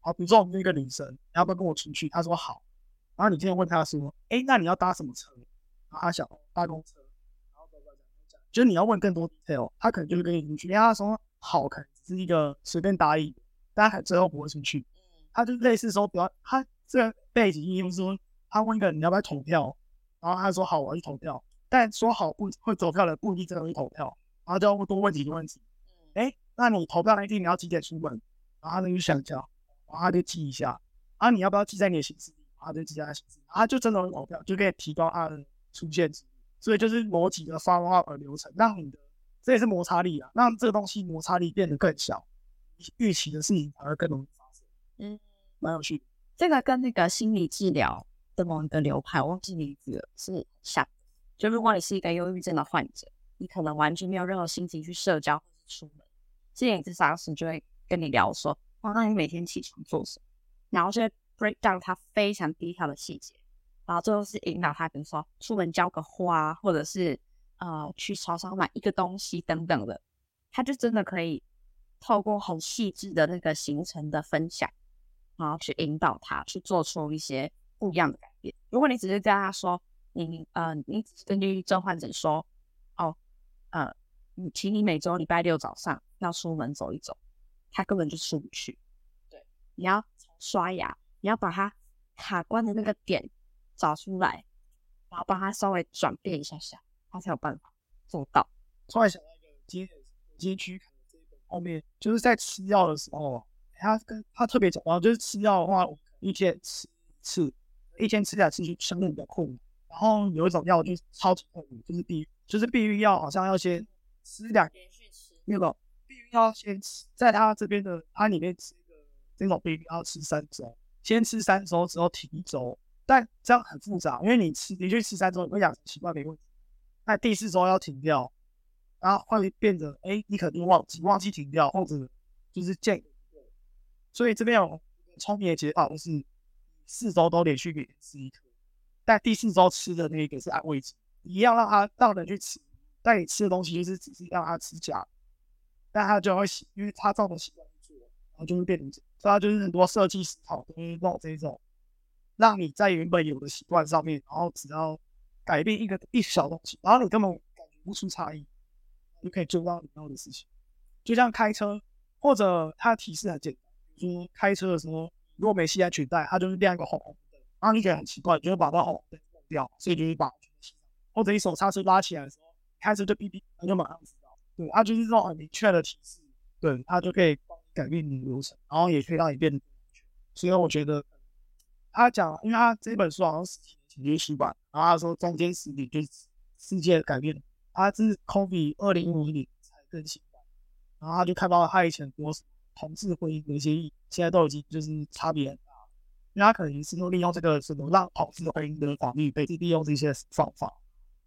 好，比如说我们一个女生，你要不要跟我出去？她说好。然后你今天问她说，哎，那你要搭什么车？然后她想搭公车。然后讲讲讲，就是你要问更多 detail，她可能就会跟你出去。因为她说好，可能只是一个随便答应，但她最后不会出去。她就类似说，比方她这个背景因为说，她问一个你要不要投票，然后她说好，我要去投票。但说好不会投票的不一定真的会投票。然后就要多问几个问题，哎，那你投票那天你要几点出门？然后他就想讲，然后他就记一下，啊，你要不要记在你的行事历？他就记在行事历，他就真的会投票，就可以提高他的出现率。所以就是某几个发 o 和流程，让你的这也是摩擦力啊，让这个东西摩擦力变得更小，预期的事情反而更容易发生。嗯，蛮有趣。这个跟那个心理治疗的某一个流派，我忘记名字了，是像，就如果你是一个忧郁症的患者。你可能完全没有任何心情去社交或是出门，心理咨商师就会跟你聊说，哇，那你每天起床做什么？然后就 break down 他非常低调的细节，然后最后是引导他，比如说出门浇个花，或者是呃去超商买一个东西等等的，他就真的可以透过很细致的那个行程的分享，然后去引导他去做出一些不一样的改变。如果你只是跟他说，你呃你根据症患者说，哦。呃，你请你每周礼拜六早上要出门走一走，他根本就出不去。对，你要刷牙，你要把它卡关的那个点找出来，然后帮它稍微转变一下下，他才有办法做到。突然想到一个街街区这一本后面，就是在吃药的时候，他跟他特别讲到，就是吃药的话，一天吃一次，一天吃两次就相对比较困难。然后有一种药就是超级痛苦，就是避就是避孕药，好像要先吃两连续吃那个要先吃，在他这边的他里面吃个这种避孕药吃三周，先吃三周之后停一周，但这样很复杂，因为你吃连续吃三周，你会养成习惯没问题，那第四周要停掉，然后会变得哎，你可能忘记忘记停掉，或者就是见，所以这边有聪明的解法，就是四周都连续给吃一颗。但第四周吃的那一个是安慰剂，一样让他让人去吃，但你吃的东西就是只是让他吃假，但他就会习，因为他照着习惯去做，然后就会变成这样。所以他就是很多设计思考都是弄这种，让你在原本有的习惯上面，然后只要改变一个一小东西，然后你根本感觉不出差异，就可以做到你要的事情。就像开车，或者他的提示很简单，说开车的时候如果没系安全带，他就是亮一个红红。然后你觉得很奇怪，就会把它哦弄掉，所以就会把或者你手刹车拉起来的时候，开车就哔哔，它就马上。对，它就是这种很明确的提示，对，它就可以改变你的流程，然后也可以让你变得更安全。所以我觉得他讲，因为他这本书好像是几年出版，然后他说中间十年就是世界改变，他是 Kobe 二零五年才更新版，然后他就看到他以前多同志婚姻的一些，现在都已经就是差别很大。因为他可能是说利用这个什么让同志婚姻的法律被利用这些方法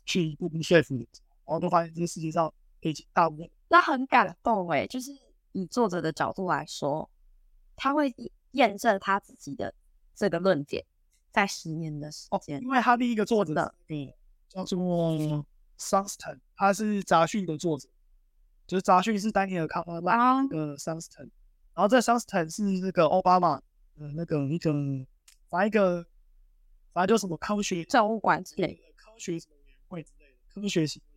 去一步步说服你，然后就发现这个世界上已经大部分那很感动哎，就是以作者的角度来说，他会验证他自己的这个论点，在十年的时间，因为他第一个作者对叫做桑斯滕，他是杂讯的作者，就是杂讯是丹尼尔康那个桑斯滕，然后这桑斯滕是那个奥巴马。的，那个一个，反正一个，反正就什么科学博物馆之类的，科学什么委员会之类的，科学行为相关委员会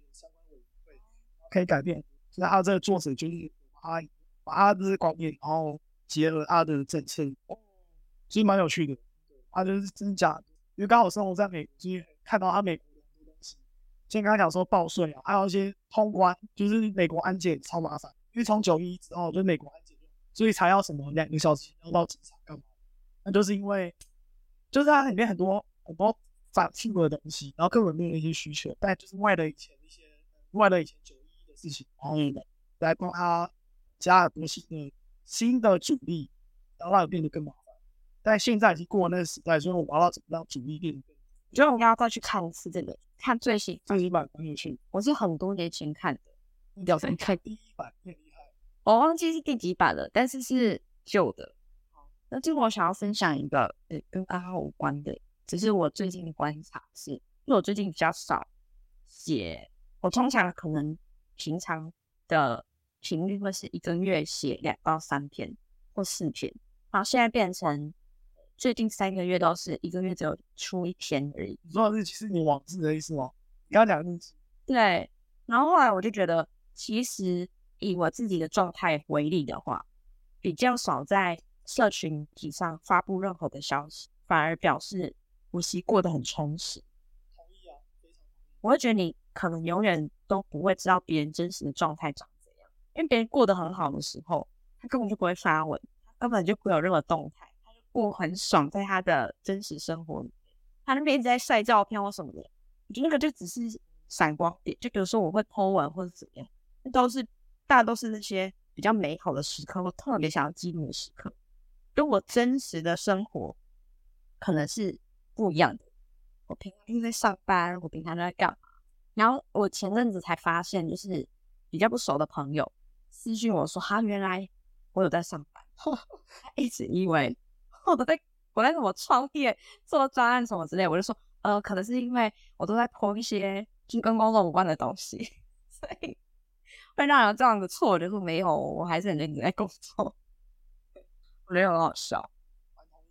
可以改变。所以他这个作者就是他把他的观念，然后结合他的政策，哦其实蛮有趣的。他就是真讲，因为刚好生活在美国，所以看到他美国的很多东西。先跟他讲说报税啊，还有一些通关，就是美国安检超麻烦，因为从九一之后，就是美国安检，所以才要什么两个小时要到机场干嘛。那就是因为，就是它里面很多很多反复的东西，然后根本没有一些需求，但就是为了以前一些为了以前九事情，然后来帮他加很多新的新的主力，然后让它变得更麻烦。但现在已经过了那个时代，所以我要怎么让主力变得更？我觉得我应该要再去看一次这个，看最新最新版很有趣。我是很多年前看的，你表示看第一版更厉害。我忘记是第几版了，但是是旧的。那最后我想要分享一个，呃，跟刚刚无关的，只是我最近的观察是，因为我最近比较少写，我通常可能平常的频率会是一个月写两到三篇或四篇，然后现在变成最近三个月都是一个月只有出一篇而已。你说的是其实你网字的意思吗？你刚讲日记。对，然后后来我就觉得，其实以我自己的状态为例的话，比较少在。社群体上发布任何的消息，反而表示呼吸过得很充实。同意啊，非常。我会觉得你可能永远都不会知道别人真实的状态长怎样，因为别人过得很好的时候，他根本就不会发文，他根本就不会有任何动态，他就过很爽，在他的真实生活里面，他那边一直在晒照片或什么的，我觉得那个就只是闪光点。就比如说我会 po 文或者怎样，那都是大都是那些比较美好的时刻，我特别想要记录的时刻。跟我真实的生活可能是不一样的。我平常就在上班，我平常都在干嘛？然后我前阵子才发现，就是比较不熟的朋友私信我说：“哈，原来我有在上班。”一直以为 我都在我在什么创业、做专案什么之类。我就说：“呃，可能是因为我都在播一些就跟工作无关的东西，所以会让人这样的错觉。”说没有，我还是很认真在工作。我觉得很好笑，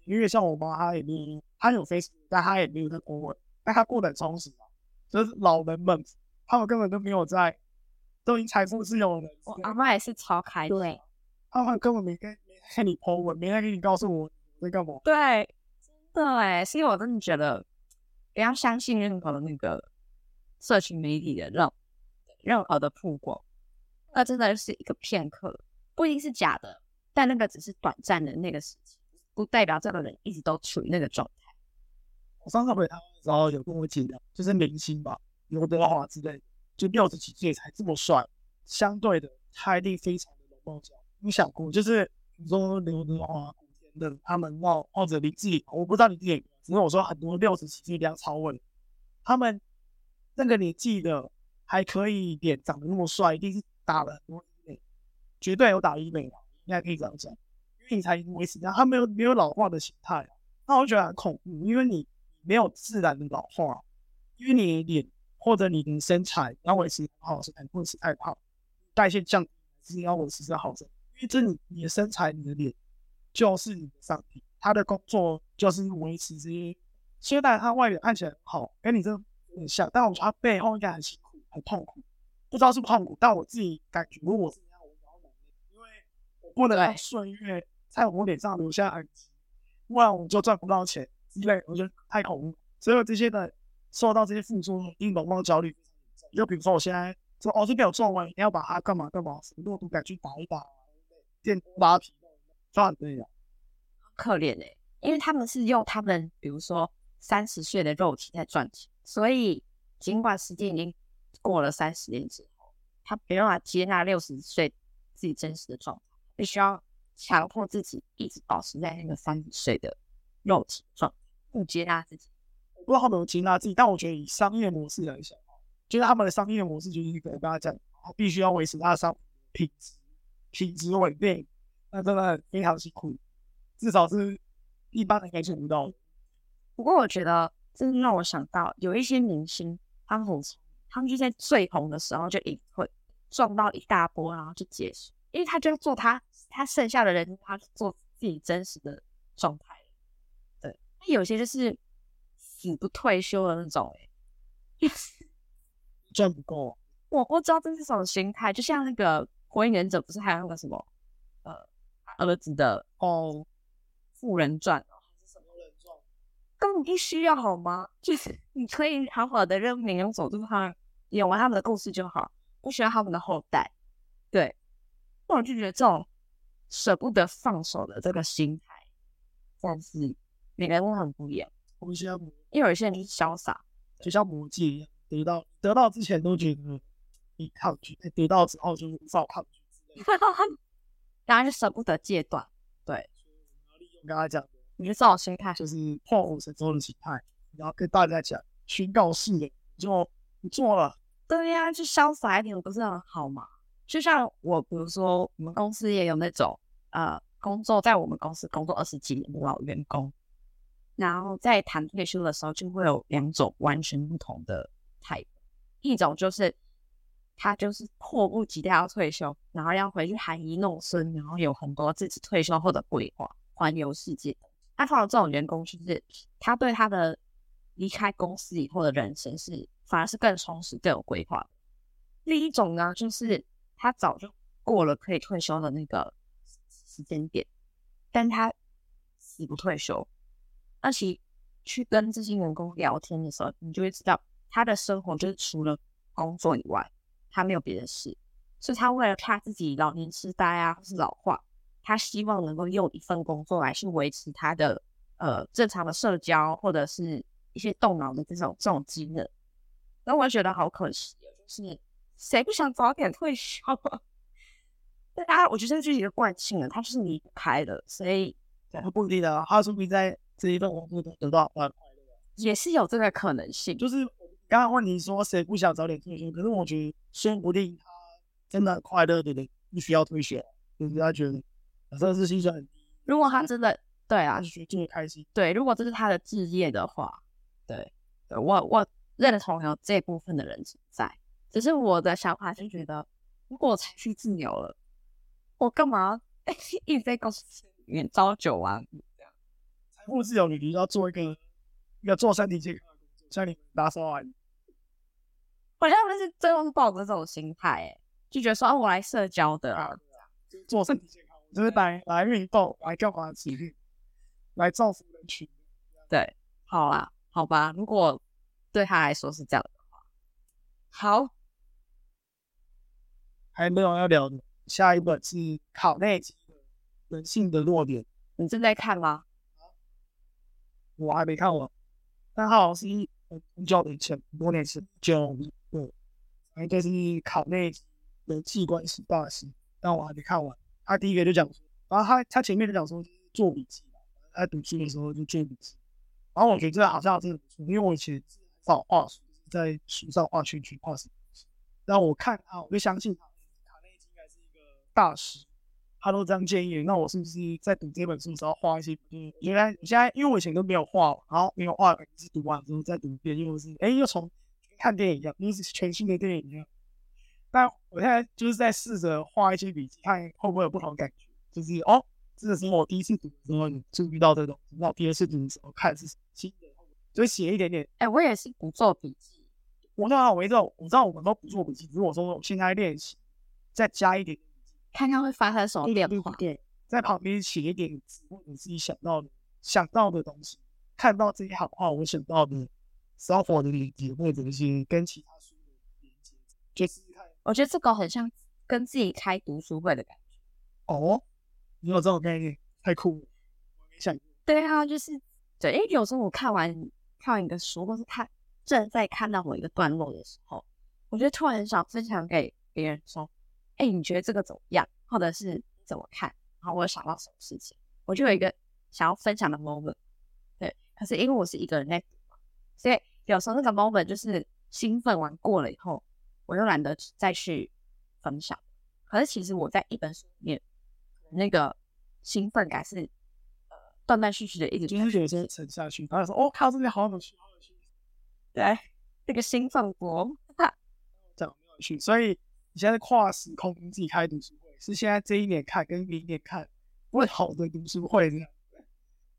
因为像我妈，她也没有，她有 Facebook，但她也没有在过问，但她过得很充实啊。就是老人们，他们根本都没有在，都已经财富自由了。我阿妈也是超开心对，他们根本没跟没跟你 po 文，没在跟你告诉我在干嘛。对，真的哎，所以我真的觉得不要相信任何的那个社群媒体的任任何的曝光，那真的是一个片刻，不一定是假的。但那个只是短暂的那个时期，不代表这个人一直都处于那个状态。我上次回台湾然后有跟我讲，就是明星吧，刘德华之类，就六十几岁才这么帅，相对的他一定非常的容貌焦。你想过，就是你说刘德华、古天乐他们，或或者林志颖，我不知道你点，只是我说很多六十几岁梁朝伟，他们那个年纪的还可以脸长得那么帅，一定是打了很多医美，绝对有打医美的。应该可以这样讲，因为你才维持这样，他没有没有老化的形态，那我觉得很恐怖，因为你没有自然的老化，因为你脸或者你的身材要维持很好身材，不能是太胖，代谢降低是要维持在好身，因为这你你的身材你的脸就是你的上帝，他的工作就是维持这些，虽然他外表看起来很好，跟你这很像，但我觉得他背后应该很辛苦很痛苦，不知道是不痛苦，但我自己感觉如果我是。不能让岁月在我脸上留下痕迹，不然我就赚不到钱类，我觉得太恐怖。所以这些的受到这些付出，因容貌焦虑非常严重。就比如说我现在说哦，这边有皱纹，你要把它干嘛干嘛，什么肉毒杆菌打一打，电拉皮，赚对呀，可怜哎，因为他们是用他们比如说三十岁的肉体在赚钱，所以尽管时间已经过了三十年之后，他没办法接纳六十岁自己真实的状态。必须要强迫自己一直保持在那个三十岁的肉体状态，不接纳自己。我不知道他们有接纳自己，但我觉得以商业模式来讲，就是他们的商业模式就是一个我跟他讲，必须要维持他的商品质、品质稳定，那真的非常辛苦，至少是一般人应该做不到的。不过我觉得，真的让我想到有一些明星，他们很他们就在最红的时候就隐退，撞到一大波，然后就结束。因为他就要做他，他剩下的人，他做自己真实的状态。有些就是死不退休的那种，哎，赚不够。我我知道这是什么心态，就像那个火影忍者，不是还有那个什么，呃，儿子的哦，富人传还是什么人传？根本不需要好吗？就是你可以好好的让民用走出他，演完他们的故事就好，不需要他们的后代。对。我就觉得这种舍不得放手的这个心态，但是每个人都很不一样。我们现在因为有些人就是潇洒，就像魔戒一样，得到得到之前都觉得你抗拒，得到之后就无法抗拒之类的。当然就舍不得戒断。对，我利用刚才讲的，你就这种心态，就是破釜沉舟的心态，然后跟大家讲，宣告世人，就不做了。对呀、就潇洒一点不是很好吗？就像我，比如说我们公司也有那种呃工作在我们公司工作二十几年的老员工，然后在谈退休的时候，就会有两种完全不同的态度。一种就是他就是迫不及待要退休，然后要回去含饴弄孙，然后有很多自己退休后的规划，环游世界。那通常这种员工就是他对他的离开公司以后的人生是反而是更充实、更有规划。另一种呢，就是他早就过了可以退休的那个时间点，但他死不退休。那其去跟这些员工聊天的时候，你就会知道他的生活就是除了工作以外，他没有别的事。是他为了怕自己老年痴呆啊，或是老化，他希望能够用一份工作来去维持他的呃正常的社交，或者是一些动脑的这种这种机能。那我觉得好可惜，就是谁不想早点退休啊？但他我觉得这是一个惯性了，他就是离不开的，所以对，不一定的，他说不定在这一份工作中得到很快乐。也是有这个可能性。就是刚刚问你说谁不想早点退休，可是我觉得说不定他真的快乐的人不需要退休，就是他觉得假设是薪水很低，如果他真的对啊他，是觉得做的开心。对，如果这是他的置业的话，对，对我我认同有这部分的人存在。只是我的想法是觉得，如果我财富自由了，我干嘛 一直在公司里面朝九晚五？财富自由，你必须要做一个一个做身体健康的工作，像你打扫完，好像他们是最后是抱着这种心态，哎，就觉得说，啊，我来社交的啊，做身体健康，就是来来运动，来干嘛体育，来造福人群。对，好啦，好吧，如果对他来说是这样的话，好，还没有要聊，下一本是考内基《人性的弱点》，你正在看吗？我还没看完，但好像是一很很久以前，很多年前就对，反正就是考内人际关系大师，但我还没看完。他第一个就讲说，然后他他前面就讲说做笔记嘛，他读书的时候就做笔记。然后我觉得这好像真的不错，因为我以前是很少画书，在书上画圈圈、画什么。然后我看他，我就相信他，卡内基应该是一个大师，他都这样建议。那我是不是在读这本书的时候画一些？嗯，原来现在因为我以前都没有画，然后没有画，是读完之后再读一遍，又是哎又从看电影一样，又是全新的电影一样。但我现在就是在试着画一些笔记，看会不会有不同的感觉。就是哦，这个是我第一次读的时候就遇到这种，那我第二次读的时候看是新的，就写一点点。哎、我也是不做笔记，我那我知道，我知道我们都不做笔记，只是我说我现在练习，再加一点看看会发生什么变化。对，在旁边写一点字，或者自己想到的想到的东西，看到这些好话，我想到的生活的理解，或者一些跟其他书的连接，就试试看。我觉得这个很像跟自己开读书会的感觉。哦，你有这种概念，太酷了，我没想过。对啊，就是对，因为有时候我看完看完一个书，或是看正在看到某一个段落的时候，我就突然很想分享给别人说：“哎，你觉得这个怎么样？或者是怎么看？”然后我有想到什么事情，我就有一个想要分享的 moment。对，可是因为我是一个人在读嘛，所以有时候那个 moment 就是兴奋完过了以后，我又懒得再去分享。可是其实我在一本书里面，那个兴奋感是呃断断续续的一直就是有时候沉下去，然后说：“哦，看到这边好有趣，好有趣。”对这个兴奋波，这样没有趣。所以你现在跨时空自己开读书会，是现在这一年看跟明年看，会好的读书会这样。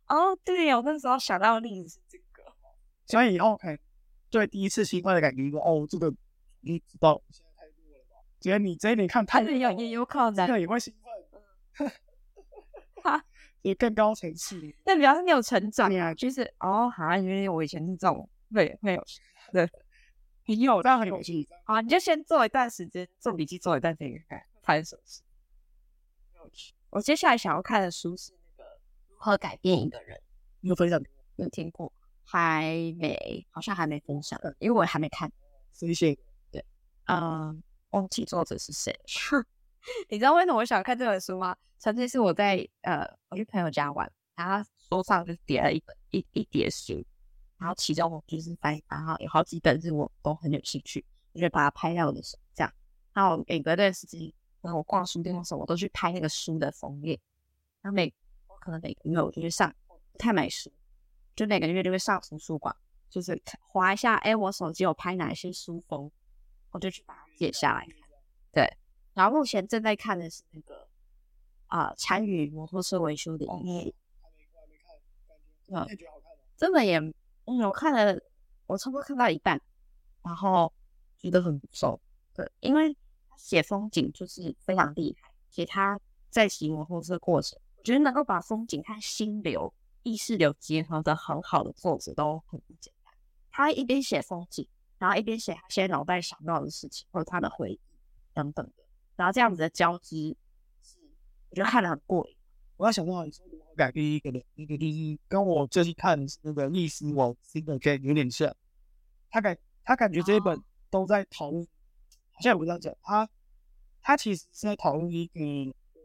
哦，对我那时候想到的例子是这个，所以以后可能对第一次兴奋的感觉说：“哦，这个你知道现在太弱了吧？”觉得你这一年看太但是有也有可能，这个也会兴奋，哈，也更高层次。但比较是你有成长对啊就是哦，好像因为我以前是这种对会有对，很有，但很有趣。啊，你就先做一段时间做笔记，做一段时间看发生什么事。我接下来想要看的书是那个《如何改变一个人》，你有分享？有听过？还没，好像还没分享，因为我还没看。谁写的？对，嗯，忘记作者是谁。你知道为什么我想看这本书吗？曾经是我在呃我去朋友家玩，然后桌上就叠了一本一一叠书，然后其中我就是翻，然后有好几本是我都很有兴趣，我就把它拍在我的手这样。然后每隔段时间，然后我逛书店的时候，我都去拍那个书的封面。然后每我可能每个月我就去上，不太买书，就每个月就会上图书馆，就是划一下，哎，我手机有拍哪些书封，我就去把它写下来看。对，然后目前正在看的是那个啊，参与摩托车维修的音乐。嗯？真的也，嗯，我看了，我差不多看到一半，然后觉得很不错。对，因为他写风景就是非常厉害，写他在骑摩托车过程，我觉得能够把风景和心流、意识流结合的很好的作者都很不简单。他一边写风景，然后一边写他现在脑袋想到的事情或者他的回忆等等的，然后这样子的交织，是我觉得看得很过瘾。我要想到你说改变一个人，一个就是跟我最近看那个历史网新的剧有点像。他感他感觉这一本都在讨论，好像也不这样讲。他他其实是在讨论一个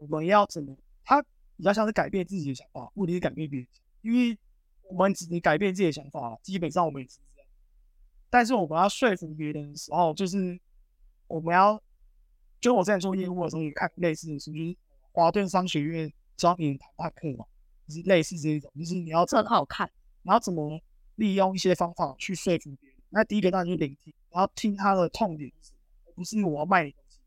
我们要怎么，他比较像是改变自己的想法，目的是改变别人。因为我们只能改变自己的想法，基本上我们也是这样。但是我们要说服别人的时候，就是我们要，就我在做业务的时候也看类似的书，就是华顿商学院。教你谈判课嘛，就是类似这一种，就是你要很好看，然后怎么利用一些方法去说服别人。那第一个当然就是聆听，然后听他的痛点是什么，不是我要卖你东西。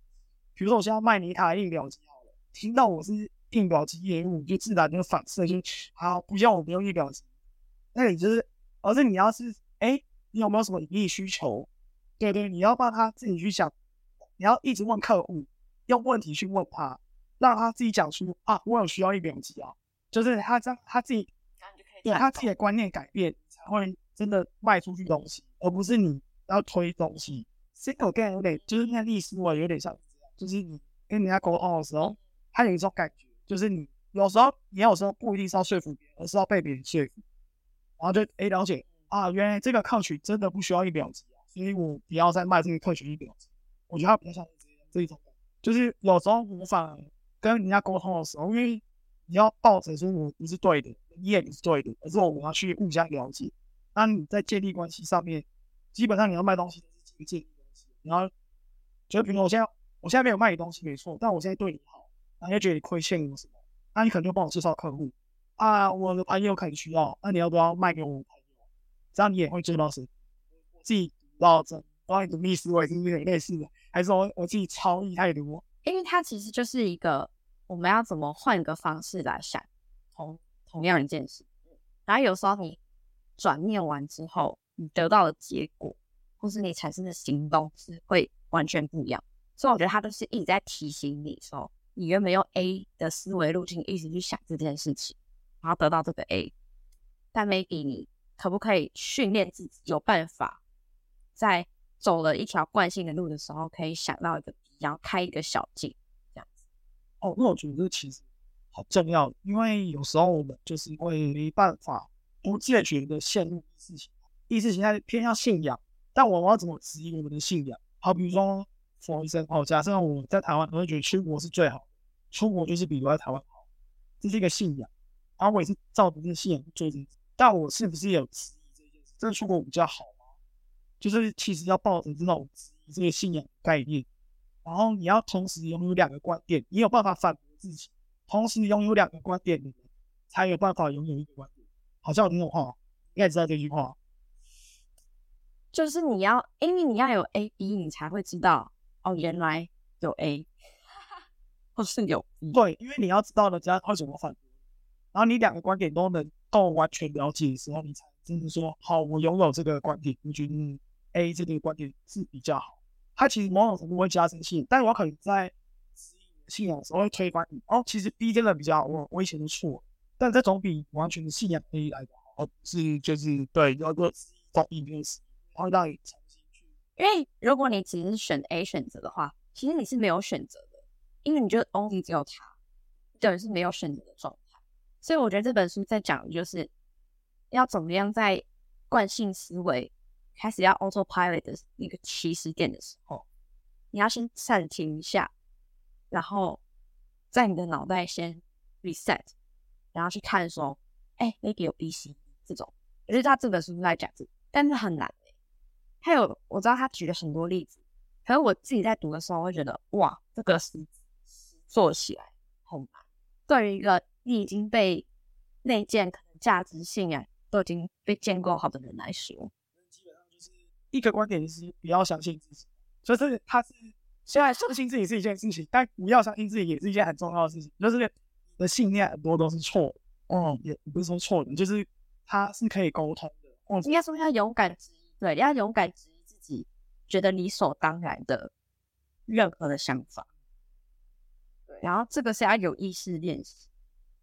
比如说我现在卖你一台印表机好了，听到我是印表机业务，就自然就反射就好，不要我不用印表机。那你就是，而是你要是哎，你有没有什么盈利需求？对对，你要帮他自己去想，你要一直问客户，用问题去问他。让他自己讲出啊，我有需要一表机啊，就是他这样他自己，对他自己的观念改变，才会真的卖出去东西，而不是你要推东西。single game 有点就是那历史我有点像，就是你跟人家沟通的时候，他有一种感觉，就是你有时候你有时候不一定是要说服别人，而是要被别人说服，然后就哎了解啊，原来这个客群真的不需要一秒级啊，所以我不要再卖这个客群一秒级。我觉得他比较像这一种，就是有时候无法。跟人家沟通的时候，因为你要抱着说我不是对的，你也不是对的，而是我们要去互相了解。那你在建立关系上面，基本上你要卖东西都是基于建立关系。然后，就比如我现在我现在没有卖你东西没错，但我现在对你好，然后又觉得你亏欠我什么，那你可能就帮我介绍客户啊，我的朋友可能需要，那你要不要卖给我朋友？这样你也会做到是，自己读到这，帮你读历史，我也是有点类似的，还是说我自己超厉害的多？因为它其实就是一个。我们要怎么换个方式来想同同样一件事？然后有时候你转念完之后，你得到的结果，或是你产生的行动是会完全不一样。所以我觉得他都是一直在提醒你说，你原本用 A 的思维路径一直去想这件事情，然后得到这个 A，但 maybe 你可不可以训练自己有办法，在走了一条惯性的路的时候，可以想到一个 B，然后开一个小径。哦，那我觉得这其实好重要，因为有时候我们就是会没办法不自觉的陷入意识形态，意识形态偏向信仰，但我们要怎么质疑我们的信仰？好，比如说佛医生，哦，假设我在台湾，我会觉得出国是最好的，出国就是比留在台湾好，这是一个信仰，然后我也是照着这个信仰做这件事，但我是不是有质疑这件事？真的出国比较好吗？就是其实要抱着这种质疑这个信仰概念。然后你要同时拥有两个观点，你有办法反驳自己，同时拥有两个观点的人，才有办法拥有一个观点。好像有这种话，应该知道这句话，就是你要，因为你要有 A、B，你才会知道哦，原来有 A，或是有 B。对，因为你要知道人家会怎么反驳，然后你两个观点都能够完全了解的时候，你才真的说好，我拥有这个观点，我觉得 A 这个观点是比较好。它其实某种程度会加深信，但我可能在质疑信仰的时候会推翻你。哦，其实 B 真的比较我我以前的错，但这总比完全的信仰 A 来的好，是就是对要个总比没有死，会让你重新去。因为如果你只是选 A 选择的话，其实你是没有选择的，因为你就 only 只有它，等于是没有选择的状态。所以我觉得这本书在讲的就是要怎么样在惯性思维开始要 autopilot 的那个起始点的时候，你要先暂停一下，然后在你的脑袋先 reset，然后去看说，哎，maybe 有 B、C 这种。我觉得他这本书在讲这，但是很难诶。还有我知道他举了很多例子，可是我自己在读的时候会觉得，哇，这个是做起来好难。对于一个你已经被内建可能价值信仰都已经被建构好的人来说，一个观点，就是不要相信自己。就是他是现在相信自己是一件事情，但不要相信自己也是一件很重要的事情。就是你的信念很多都是错，嗯，也不是说错的，就是它是可以沟通的。嗯应该说要勇敢质疑，对，要勇敢质疑自己觉得理所当然的任何的想法。对，然后这个是要有意识练习。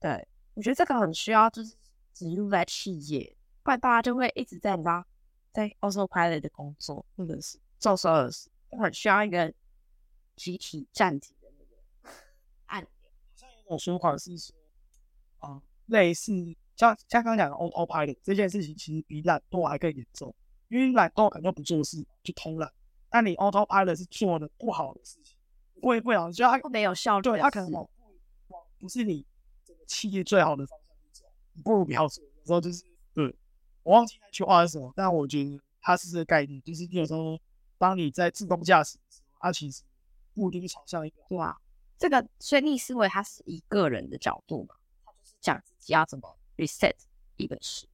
对我觉得这个很需要，就是植入在企业，不然大家就会一直在拉在 autopilot 的工作，或者是做所有事，很需要一个集体暂停的那个 按钮。好像有种说法是说，啊，类似像像刚刚讲的 autopilot 这件事情，其实比懒惰还更严重，因为懒惰可能不做事就偷懒，但你 autopilot 是做的不好的事情，会不好，就他没有效率，对他可能不不是你。企业最好的方向去走，不如不要做。有时候就是，对我忘记那句话是什么，但我觉得它是这个概念，就是有时候当你在自动驾驶的时候，它其实不一定朝向一个。对啊，这个所以逆思维它是以个人的角度嘛，它就是讲自己要怎么 reset 一个事。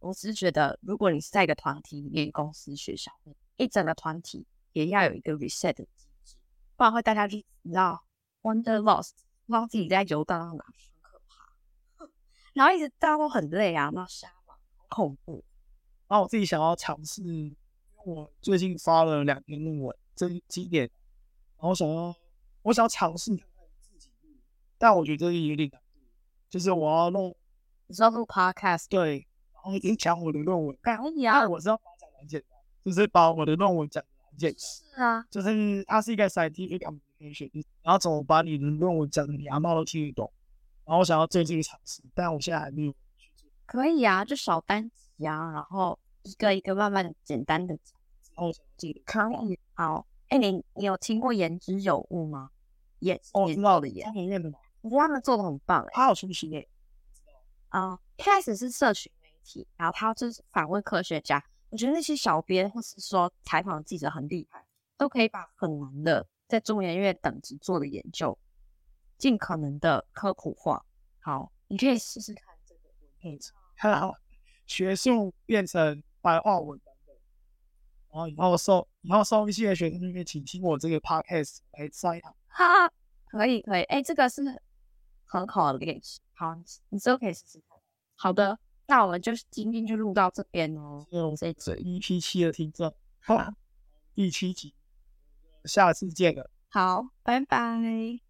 我只是觉得，如果你是在一个团体里面，公司、学校，一整个团体也要有一个 reset 的机制，不然会大家就你知道 wonder lost，不知道自己在游荡到哪很可怕。然后一直大家都很累啊，那瞎忙，恐怖。然后我自己想要尝试，因为我最近发了两篇论文，这几点，然后想要，我想要尝试看看自己录，但我觉得有点难度，就是我要弄，你知道录 podcast 对，然后影讲我的论文，可以啊，我是要把讲很简单，就是把我的论文讲的很简单，是啊，就是它是一个 scientific communication，然后怎么把你的论文讲的你阿妈都听得懂。然后我想要做这个尝试，但我现在还没有。可以啊，就少单集啊，然后一个一个慢慢简单的讲。哦，可以。好，哎，你你有听过言之有物吗？言哦，知道的言？我觉得他们做的很棒，哎，他有出息耶。啊，一开始是社群媒体，然后他就是访问科学家。我觉得那些小编或是说采访记者很厉害，都可以把很难的在中研院等级做的研究。尽可能的科普化，好，你可以试试看这个文配置，好，学术变成白话文版本，然后以后收以后收一些学生那边请听我这个 podcast 来上一堂，哈，可以可以，哎，这个是很好的练习，好，你之后可以试试看。好的，那我们就今天就录到这边哦，这这一七的听众，好，第七集，下次见了，好，拜拜。